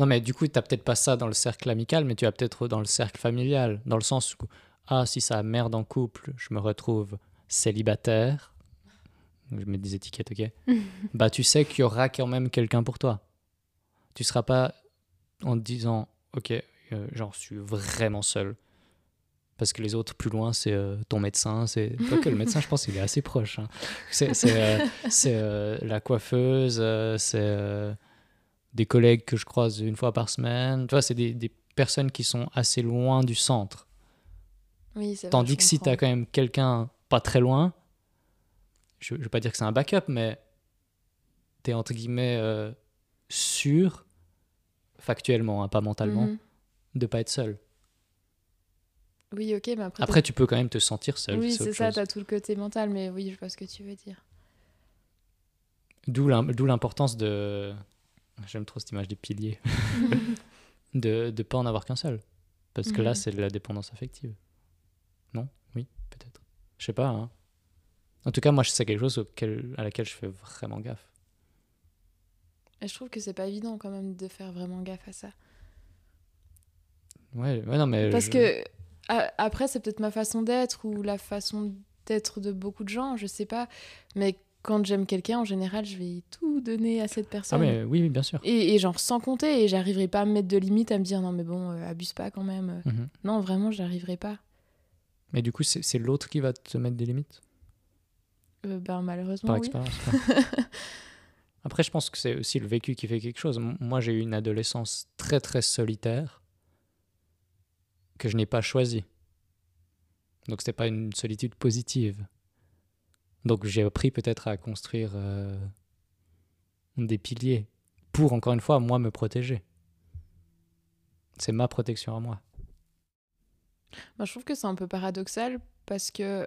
Non, mais du coup, tu n'as peut-être pas ça dans le cercle amical, mais tu as peut-être dans le cercle familial, dans le sens où, ah, si ça merde en couple, je me retrouve célibataire, je mets des étiquettes, ok Bah, tu sais qu'il y aura quand même quelqu'un pour toi. Tu seras pas en te disant, ok, euh, genre, je suis vraiment seul. Parce que les autres plus loin, c'est euh, ton médecin. C'est pas que le médecin, je pense qu'il est assez proche. hein. C'est c'est, euh, euh, la coiffeuse, c'est des collègues que je croise une fois par semaine. Tu vois, c'est des, des personnes qui sont assez loin du centre. Oui, c'est vrai, Tandis que si tu as quand même quelqu'un pas très loin, je, je veux pas dire que c'est un backup, mais tu es entre guillemets euh, sûr, factuellement, hein, pas mentalement, Mhm. de pas être seul. Oui, ok, mais après. Après, tu peux quand même te sentir seul. oui, c'est ça, chose. t'as tout le côté mental, mais oui, je vois ce que tu veux dire. D'où l'importance de. J'aime trop cette image des piliers. de ne pas en avoir qu'un seul. Parce que là, Mhm. c'est de la dépendance affective. Non? Oui, peut-être. Je sais pas. hein. En tout cas, moi, c'est quelque chose auquel, à laquelle je fais vraiment gaffe. Et je trouve que c'est pas évident quand même de faire vraiment gaffe à ça. Ouais, ouais non, mais. Parce je- que a- après, c'est peut-être ma façon d'être ou la façon d'être de beaucoup de gens, je sais pas. Mais quand j'aime quelqu'un, en général, je vais tout donner à cette Ah, personne. mais oui, oui, bien sûr. Et, et genre sans compter, et j'arriverai pas à me mettre de limite, à me dire non mais bon, euh, abuse pas quand même. Mhm. Non, vraiment, j'arriverai pas. Mais du coup, c'est l'autre qui va te mettre des limites, Euh, ben malheureusement, par oui. expérience. Après, je pense que c'est aussi le vécu qui fait quelque chose. Moi, j'ai eu une adolescence très, très solitaire que je n'ai pas choisie. Donc, c'était pas une solitude positive. Donc, j'ai appris peut-être à construire euh, des piliers pour, encore une fois, moi, me protéger. C'est ma protection à moi. Moi, je trouve que c'est un peu paradoxal parce que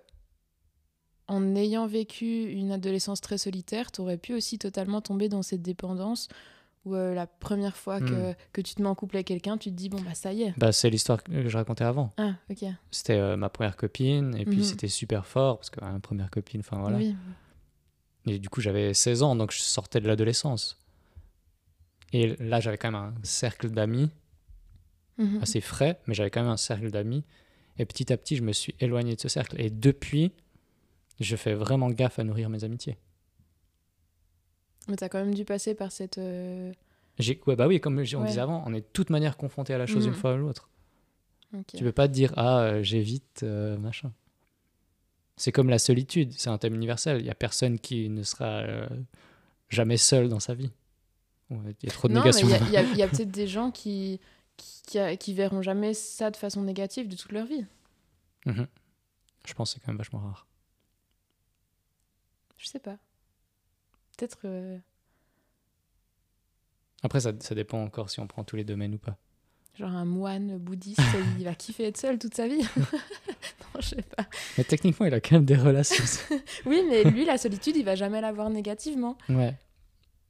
en ayant vécu une adolescence très solitaire, t'aurais pu aussi totalement tomber dans cette dépendance où euh, la première fois que, Hmm. que tu te mets en couple avec quelqu'un, tu te dis bon bah ça y est. Bah, c'est l'histoire que je racontais avant. Ah ok. C'était euh, ma première copine, et puis Mhm. c'était super fort, parce que ma première copine, enfin voilà. Oui. Et du coup, j'avais 16 ans, donc je sortais de l'adolescence. Et là, j'avais quand même un cercle d'amis Mhm. assez frais, mais j'avais quand même un cercle d'amis. Et petit à petit, je me suis éloigné de ce cercle. Et depuis, je fais vraiment gaffe à nourrir mes amitiés. Mais t'as quand même dû passer par cette. euh, ouais, bah oui, comme on Ouais. disait avant, on est de toute manière confronté à la chose Mhm. une fois ou l'autre. ok. Tu peux pas te dire, ah, euh, j'évite, euh, machin. C'est comme la solitude, c'est un thème universel. Il y a personne qui ne sera euh, jamais seul dans sa vie. Ouais, Il y a trop de Non, mais négation. il y a, peut-être des gens qui, qui, qui, a- qui verront jamais ça de façon négative de toute leur vie. Mhm. Je pense que c'est quand même vachement rare. Je sais pas. Peut-être. euh, Après, ça, ça dépend encore si on prend tous les domaines ou pas. Genre un moine bouddhiste, il va kiffer être seul toute sa vie. non, je sais pas. Mais techniquement, il a quand même des relations. Oui, mais lui, la solitude, il va jamais la voir négativement. ouais.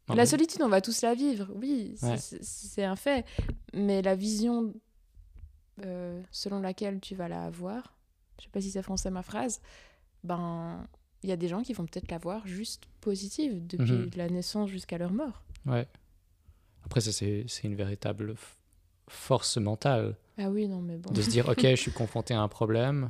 Non, la mais- solitude, on va tous la vivre, oui, c'est- Ouais. c'est c'est un fait. Mais la vision euh, selon laquelle tu vas la avoir, je sais pas si c'est français ma phrase, ben il y a des gens qui vont peut-être la voir juste positive depuis Mhm. la naissance jusqu'à leur mort. Ouais. Après, ça, c'est une véritable force mentale Ah oui, non, mais bon. de se dire, OK, je suis confronté à un problème.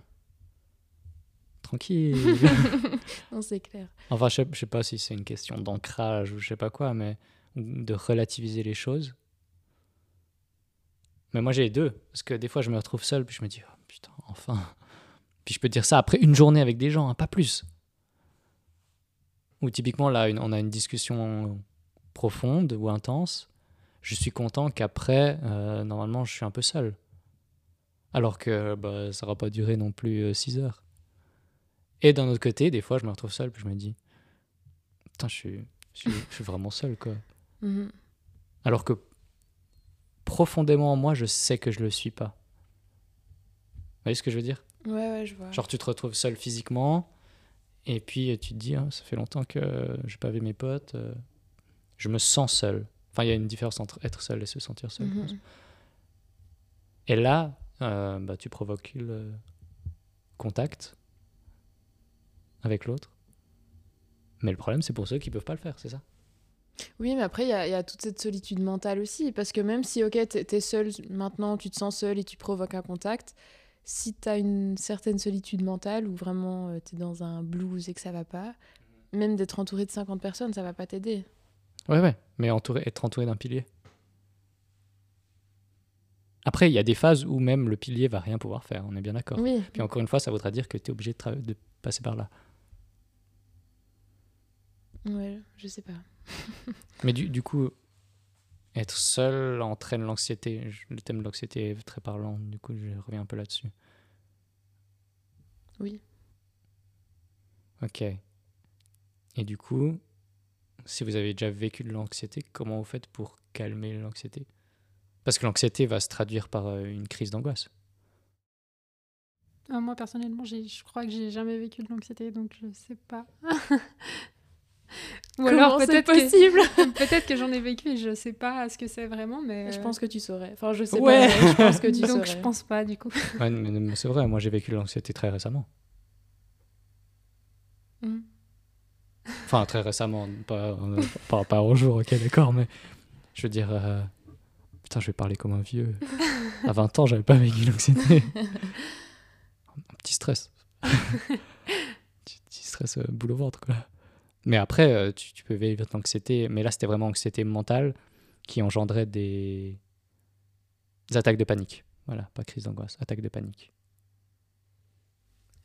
Tranquille. non, c'est clair. Enfin, je sais, je sais pas si c'est une question d'ancrage ou je sais pas quoi, mais de relativiser les choses. Mais moi, j'ai les deux. Parce que des fois, je me retrouve seul, puis je me dis, oh, putain, enfin. Puis je peux dire ça après une journée avec des gens, hein, pas plus. Ou typiquement, là, une- on a une discussion profonde ou intense. Je suis content qu'après, euh, normalement, je suis un peu seul. Alors que bah, ça n'aura pas duré non plus 6 heures. Et d'un autre côté, des fois, je me retrouve seul, puis je me dis, putain, je suis, je suis, je suis vraiment seul, quoi. Mhm. Alors que profondément en moi, je sais que je le suis pas. Vous voyez ce que je veux dire? Ouais, ouais, je vois. Genre, tu te retrouves seul physiquement, et puis tu te dis, Ah, ça fait longtemps que j'ai pas vu mes potes, euh, je me sens seul. Enfin, il y a une différence entre être seul et se sentir seul. je Mhm. pense. Et là, euh, bah, tu provoques le contact avec l'autre. Mais le problème, c'est pour ceux qui peuvent pas le faire, c'est ça Oui, mais après, il y, a- il y a toute cette solitude mentale aussi. Parce que même si, ok, t'es es seul maintenant, tu te sens seul et tu provoques un contact, si t'as une certaine solitude mentale ou vraiment euh, t'es dans un blues et que ça va pas, même d'être entouré de 50 personnes, ça va pas t'aider. Ouais, ouais, mais entouré, être entouré d'un pilier. Après, il y a des phases où même le pilier va rien pouvoir faire, on est bien d'accord. Oui, Puis encore une fois, ça voudra dire que tu es obligé de, de passer par là. ouais, je sais pas. Mais du, du coup, être seul entraîne l'anxiété. Le thème de l'anxiété est très parlant, du coup, je reviens un peu là-dessus. Oui. Ok. Et du coup, si vous avez déjà vécu de l'anxiété, comment vous faites pour calmer l'anxiété? Parce que l'anxiété va se traduire par euh, une crise d'angoisse. Ah, moi, personnellement, je crois que j'ai jamais vécu de l'anxiété, donc je sais pas. Ou alors Comment peut-être possible que, peut-être que j'en ai vécu et je sais pas ce que c'est vraiment, mais. Je euh, pense que tu saurais. Enfin, je sais Ouais. pas. Je pense que tu donc saurais. je pense pas du coup. Ouais, mais, mais c'est vrai, moi j'ai vécu l'anxiété très récemment. Mm. Enfin, très récemment, pas, euh, pas, pas au jour, ok, d'accord, mais je veux dire. euh, Putain, je vais parler comme un vieux. À 20 ans, j'avais pas vécu l'anxiété. un petit stress. petit, petit stress euh, boule au ventre, quoi. Mais après, euh, tu, tu peux vivre l'anxiété, mais là, c'était vraiment anxiété mentale qui engendrait des... des attaques de panique. Voilà, pas crise d'angoisse, attaque de panique.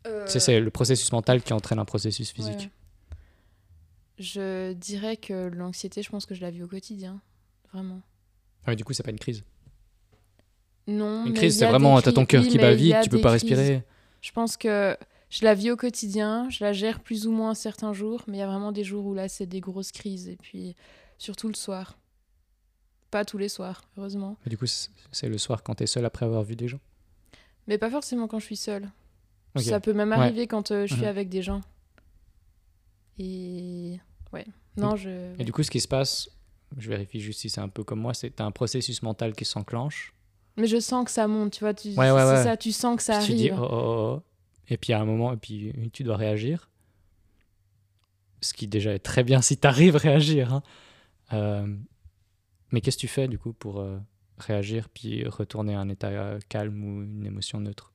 Euh, C'est- le processus mental qui entraîne un processus physique. ouais. Je dirais que l'anxiété, je pense que je la vis au quotidien. Vraiment. Ah, mais du coup, c'est pas une crise. Non. Une mais crise, c'est vraiment t'as ton cœur qui bat vite, tu peux pas crises. respirer. Je pense que je la vis au quotidien, je la gère plus ou moins certains jours, mais il y a vraiment des jours où là, c'est des grosses crises. Et puis, surtout le soir. Pas tous les soirs, heureusement. Mais du coup, c'est le soir quand t'es seul après avoir vu des gens? Mais pas forcément quand je suis seule. Ça peut même Ouais. arriver quand euh, je suis Mhm. avec des gens. Et. Ouais. Non, je. Et du coup, ce qui se passe, je vérifie juste si c'est un peu comme moi, c'est un processus mental qui s'enclenche? Mais je sens que ça monte, tu vois. Tu... Ouais, ouais, c'est ça, tu sens que ça puis tu arrive. dis oh, oh, oh. Et puis à un moment, et puis tu dois réagir. Ce qui déjà est très bien si t'arrives à réagir. hein. Euh, mais qu'est-ce que tu fais du coup pour euh, réagir puis retourner à un état euh, calme ou une émotion neutre?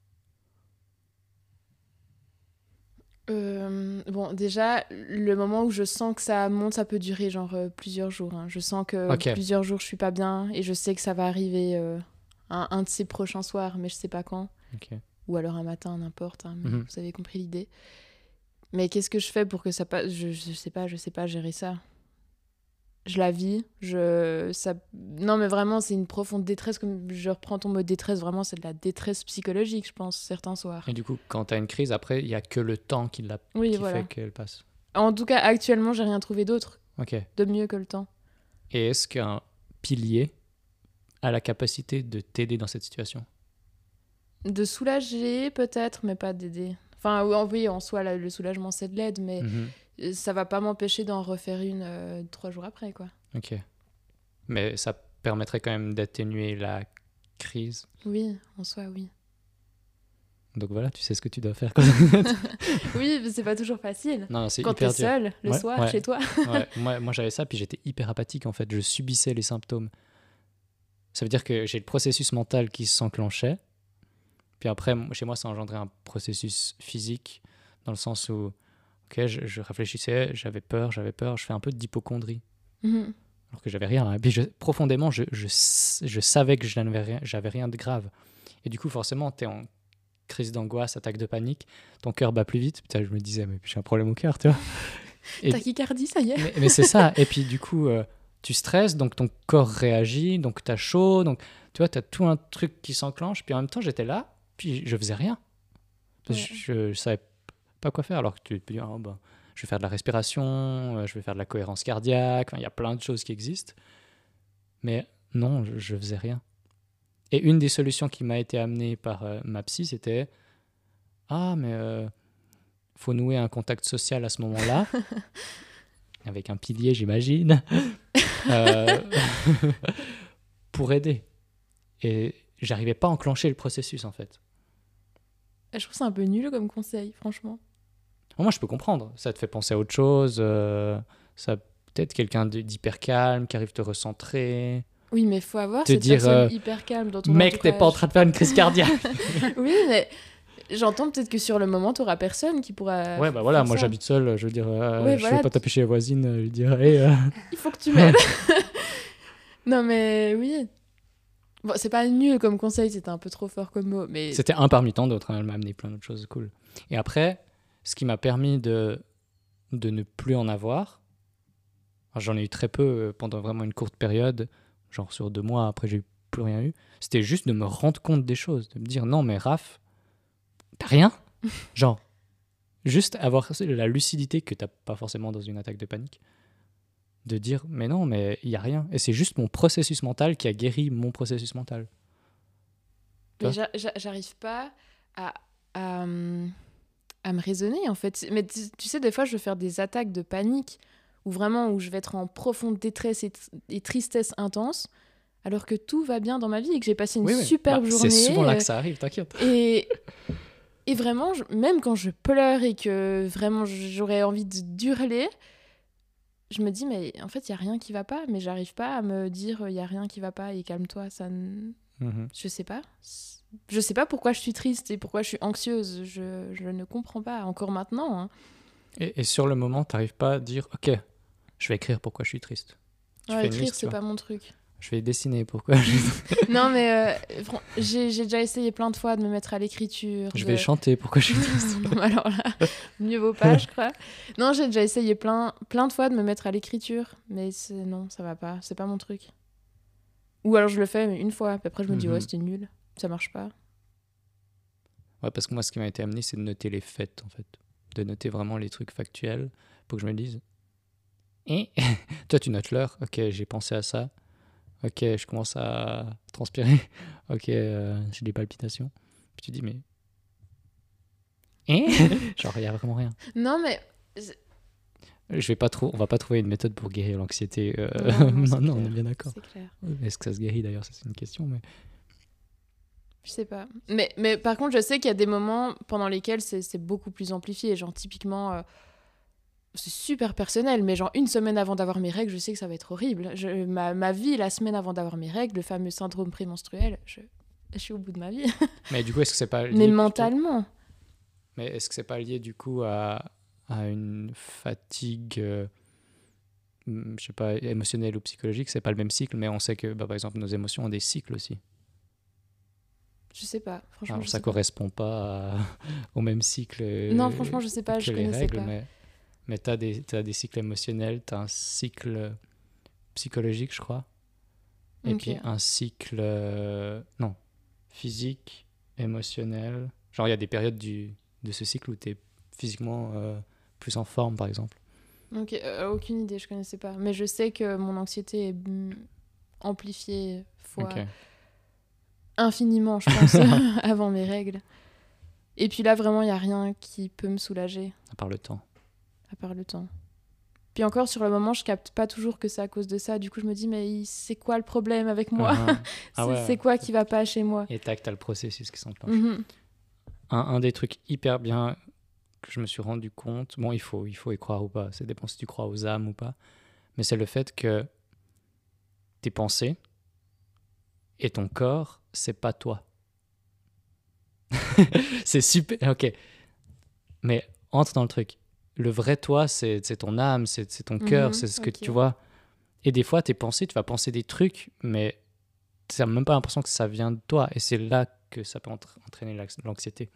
Bon, déjà, le moment où je sens que ça monte, ça peut durer genre plusieurs jours. hein. Je sens que plusieurs jours, je suis pas bien et je sais que ça va arriver un, un de ces prochains soirs, mais je sais pas quand. Ok. Ou alors un matin, n'importe. hein, Mhm. Vous avez compris l'idée. Mais qu'est-ce que je fais pour que ça passe? Je, je sais pas, je sais pas gérer ça. Je la vis, je ça non mais vraiment c'est une profonde détresse comme je reprends ton mot détresse vraiment c'est de la détresse psychologique je pense certains soirs. Et du coup, quand t'as une crise, après, il y a que le temps qui, la, Oui qui voilà. fait qu'elle passe. En tout cas actuellement j'ai rien trouvé d'autre Ok. de mieux que le temps. Et est-ce qu'un pilier a la capacité de t'aider dans cette situation? De soulager peut-être mais pas d'aider. Enfin oui, en- soi là, le soulagement c'est de l'aide mais euh, ça va pas m'empêcher d'en refaire une euh, trois jours après quoi. Ok. Mais ça permettrait quand même d'atténuer la crise. Oui en soi oui. Donc voilà, tu sais ce que tu dois faire. Quand... Oui mais c'est pas toujours facile. non, c'est Quand t'es seul le Ouais, soir ouais. chez toi. Ouais, moi, moi j'avais ça, puis j'étais hyper apathique en fait. Je subissais les symptômes. Ça veut dire que j'ai le processus mental qui s'enclenchait. Puis après, chez moi, ça engendrait un processus physique, dans le sens où, ok, je, je réfléchissais, j'avais peur, j'avais peur, je fais un peu d'hypochondrie. Mhm. alors que j'avais rien. Et puis je- profondément, je, je, je savais que je n'avais rien, j'avais rien de grave. Et du coup, forcément, tu es en crise d'angoisse, attaque de panique, ton cœur bat plus vite. Putain, je me disais, mais j'ai un problème au cœur, tu vois. Tachycardie ça y est. mais, mais c'est ça. Et puis du coup, euh, tu stresses, donc ton corps réagit, donc tu as chaud, donc tu vois, tu as tout un truc qui s'enclenche. Puis en même temps, j'étais là, puis je faisais rien. Ouais. Je, je savais pas quoi faire. Alors que tu peux dire, oh, ben, je vais faire de la respiration, euh, je vais faire de la cohérence cardiaque, Enfin, il y a plein de choses qui existent. Mais non, je, je faisais rien. Et une des solutions qui m'a été amenée par euh, ma psy, c'était Ah, mais euh, faut nouer un contact social à ce moment-là. Avec un pilier, j'imagine. Euh, pour aider. Et j'arrivais pas à enclencher le processus, en fait. Je trouve ça un peu nul comme conseil franchement. Moi, je peux comprendre. Ça te fait penser à autre chose. euh, ça peut-être quelqu'un d'hyper calme qui arrive te recentrer. Oui, mais faut avoir Te cette dire, personne euh, hyper calme dans ton Mec, t'es pas en train de faire une crise cardiaque. Oui, mais j'entends peut-être que sur le moment, t'auras personne qui pourra. ouais, bah voilà, moi j'habite seul. Je veux dire, euh, Ouais, je voilà, vais pas taper chez la voisine, euh, lui dire, hey, Il faut que tu m'aides. non, mais oui. Bon, c'est pas nul comme conseil, c'était un peu trop fort comme mot, mais C'était un parmi tant d'autres. hein, Elle m'a amené plein d'autres choses cool. Et après, ce qui m'a permis de, de ne plus en avoir, j'en ai eu très peu euh, pendant vraiment une courte période, genre sur deux mois, après j'ai plus rien eu, c'était juste de me rendre compte des choses, de me dire non mais Raph, t'as rien? Genre, juste avoir la lucidité que t'as pas forcément dans une attaque de panique, de dire mais non mais il y a rien. Et c'est juste mon processus mental qui a guéri mon processus mental. Mais j'arrive pas à, à, à me raisonner en fait. Mais tu, tu sais, des fois, je vais faire des attaques de panique où vraiment où je vais être en profonde détresse et, et tristesse intense, alors que tout va bien dans ma vie et que j'ai passé une Oui, superbe Bah, journée. C'est souvent là euh, que ça arrive, t'inquiète. Et, et vraiment, je- même quand je pleure et que vraiment j'aurais envie de- d'hurler, je me dis, mais en fait, il y a rien qui va pas. Mais j'arrive pas à me dire, il y a rien qui va pas et calme-toi. Ça ne- Mhm. Je sais pas. Je sais pas pourquoi je suis triste et pourquoi je suis anxieuse. Je, je ne comprends pas, encore maintenant. hein. Et, et sur le moment, t'arrives pas à dire, ok, je vais écrire pourquoi je suis triste. Tu Ouais, écrire, c'est pas mon truc. Je vais dessiner pourquoi. je- non, mais euh, j'ai déjà essayé plein de fois de me mettre à l'écriture. je de- vais chanter pourquoi je suis triste. Alors là, mieux vaut pas, je crois. Non, j'ai déjà essayé plein, plein de fois de me mettre à l'écriture, mais c'est- non, ça va pas. C'est pas mon truc. Ou alors je le fais mais une fois, puis après je me dis, Mhm. ouais, c'était nul. Ça marche pas. Ouais, parce que moi, ce qui m'a été amené, c'est de noter les faits, en fait. De noter vraiment les trucs factuels pour que je me dise. Et toi, tu notes l'heure. Ok, j'ai pensé à ça. Ok, je commence à transpirer. Ok, euh, j'ai des palpitations. Puis tu dis, mais. Et Genre, il n'y a vraiment rien. Non, mais. Je vais pas trop, on va pas trouver une méthode pour guérir l'anxiété. euh, Non, non, on est bien d'accord. C'est clair. Est-ce que ça se guérit d'ailleurs Ça, c'est une question. Mais... Je sais pas. Mais, mais par contre, je sais qu'il y a des moments pendant lesquels c'est c'est beaucoup plus amplifié. Genre, typiquement, euh, c'est super personnel, mais genre, une semaine avant d'avoir mes règles, je sais que ça va être horrible. Je, ma, ma vie, la semaine avant d'avoir mes règles, le fameux syndrome prémenstruel, je, je suis au bout de ma vie. mais du coup, est-ce que c'est pas. lié mais mentalement. Mais est-ce que c'est pas lié du coup à, à une fatigue, euh, hmm, je sais pas, émotionnelle ou psychologique? C'est pas le même cycle, mais on sait que bah, par exemple nos émotions ont des cycles aussi. Je sais pas. Franchement, Alors ça sais correspond pas à- au même cycle. euh, Non, franchement, je sais pas. que Je les connaissais règles, pas. mais, mais tu as des, t'as des cycles émotionnels, tu as un cycle psychologique, je crois, et puis un cycle, euh, non, physique, émotionnel. Genre, il y a des périodes du, de ce cycle où tu es physiquement euh, plus en forme, par exemple. Ok, euh, aucune idée, je connaissais pas. Mais je sais que mon anxiété est amplifiée fois infiniment, je pense, avant mes règles. Et puis là, vraiment, il n'y a rien qui peut me soulager, À part le temps. À part le temps. Puis encore, sur le moment, je capte pas toujours que c'est à cause de ça. Du coup, je me dis, mais c'est quoi le problème avec moi Ah, ah C'est ouais. c'est quoi qui va pas chez moi Et tac, t'as le processus qui s'enclenche. Mhm. un, un des trucs hyper bien que je me suis rendu compte, bon, il faut, il faut y croire ou pas, ça dépend si tu crois aux âmes ou pas, mais c'est le fait que tes pensées et ton corps, c'est pas toi. c'est super, ok. Mais entre dans le truc. Le vrai toi, c'est c'est ton âme, c'est c'est ton cœur, Mhm, c'est ce que tu vois. Et des fois, tes pensées, tu vas penser des trucs, mais tu n'as même pas l'impression que ça vient de toi. Et c'est là que ça peut entra- entraîner l'anx- l'anxiété.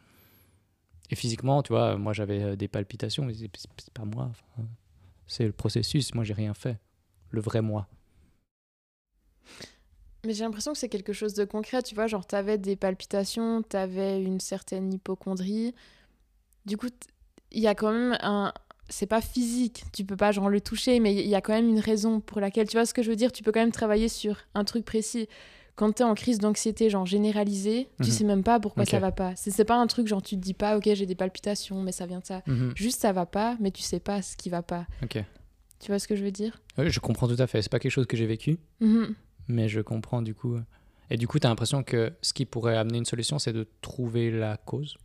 Et physiquement, tu vois, moi j'avais euh, des palpitations, mais c'est pas moi. enfin, c'est le processus, moi j'ai rien fait. Le vrai moi. Mais j'ai l'impression que c'est quelque chose de concret, tu vois, genre t'avais des palpitations, t'avais une certaine hypochondrie. Du coup, il y a quand même un... C'est pas physique, tu peux pas genre le toucher, mais il y a quand même une raison pour laquelle, tu vois ce que je veux dire, tu peux quand même travailler sur un truc précis. Quand t'es en crise d'anxiété, genre généralisée, tu Mhm. sais même pas pourquoi Ok. ça va pas. C'est c'est pas un truc genre tu te dis pas, ok, j'ai des palpitations, mais ça vient de ça. Juste ça va pas, mais tu sais pas ce qui va pas. Ok. Tu vois ce que je veux dire? Ouais, je comprends tout à fait. C'est pas quelque chose que j'ai vécu, Mhm. mais je comprends du coup. Et du coup, tu as l'impression que ce qui pourrait amener une solution, c'est de trouver la cause.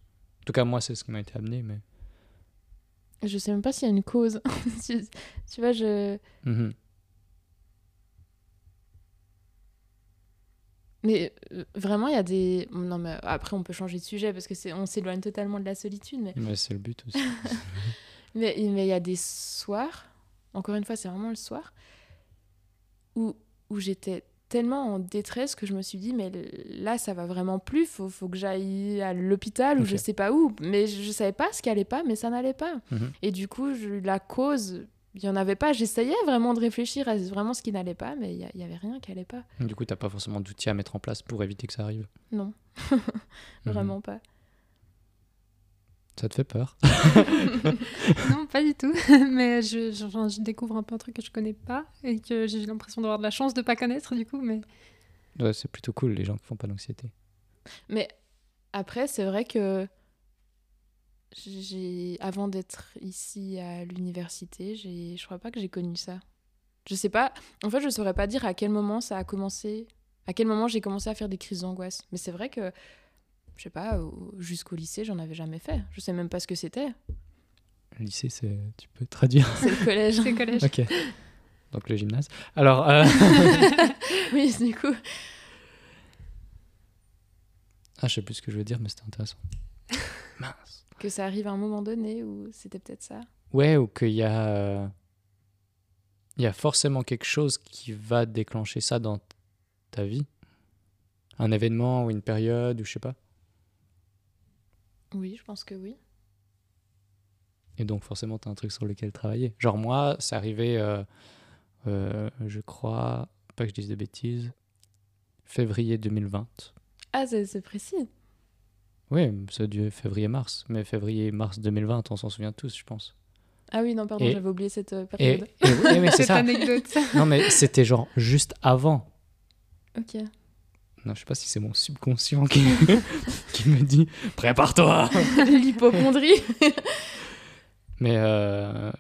En tout cas, moi, c'est ce qui m'a été amené, mais. Je sais même pas s'il y a une cause. tu, tu vois, je. Mhm. Mais euh, vraiment, il y a des. Non, mais après, on peut changer de sujet parce que c'est on s'éloigne totalement de la solitude. Mais Mais c'est le but aussi. mais mais il y a des soirs, encore une fois, c'est vraiment le soir, où, où j'étais tellement en détresse que je me suis dit, mais là, ça va vraiment plus, faut, faut que j'aille à l'hôpital ou je sais pas où. Mais je, je savais pas ce qui allait pas, mais ça n'allait pas. Mhm. Et du coup, je- la cause, il y en avait pas. J'essayais vraiment de réfléchir à vraiment ce qui n'allait pas, mais il y, a- il y avait rien qui allait pas. Du coup, t'as pas forcément d'outils à mettre en place pour éviter que ça arrive? Non, Mhm. vraiment pas. Ça te fait peur Non, pas du tout. Mais je, je, enfin, je découvre un peu un truc que je connais pas et que j'ai l'impression d'avoir de la chance de pas connaître du coup. Mais Ouais, c'est plutôt cool les gens qui font pas d'anxiété. Mais après, c'est vrai que j'ai avant d'être ici à l'université, j'ai je crois pas que j'ai connu ça. Je sais pas, en fait, je saurais pas dire à quel moment ça a commencé, à quel moment j'ai commencé à faire des crises d'angoisse. Mais c'est vrai que je sais pas, au- jusqu'au lycée, j'en avais jamais fait. Je sais même pas ce que c'était. Le lycée, c'est tu peux traduire. C'est le collège. c'est collège. ok. Donc le gymnase. Alors, euh, oui, du coup. ah, je sais plus ce que je veux dire, mais c'était intéressant. Mince. Que ça arrive à un moment donné ou c'était peut-être ça. Ouais, ou qu'il y a, euh, il y a forcément quelque chose qui va déclencher ça dans ta vie. Un événement ou une période ou je sais pas. Oui, je pense que oui. Et donc forcément, tu as un truc sur lequel travailler. Genre moi, c'est arrivé, euh, euh, je crois, pas que je dise de bêtises, février 2020. Ah, c'est précis. Oui, c'est du février-mars. Mais février-mars 2020, on s'en souvient tous, je pense. Ah oui, non, pardon, j'avais oublié cette euh, Et, période. et- oui, Cette ça. anecdote. Non, mais c'était genre juste avant. Ok. Non, je sais pas si c'est mon subconscient qui, qui me dit prépare-toi. L'hypochondrie. Mais euh,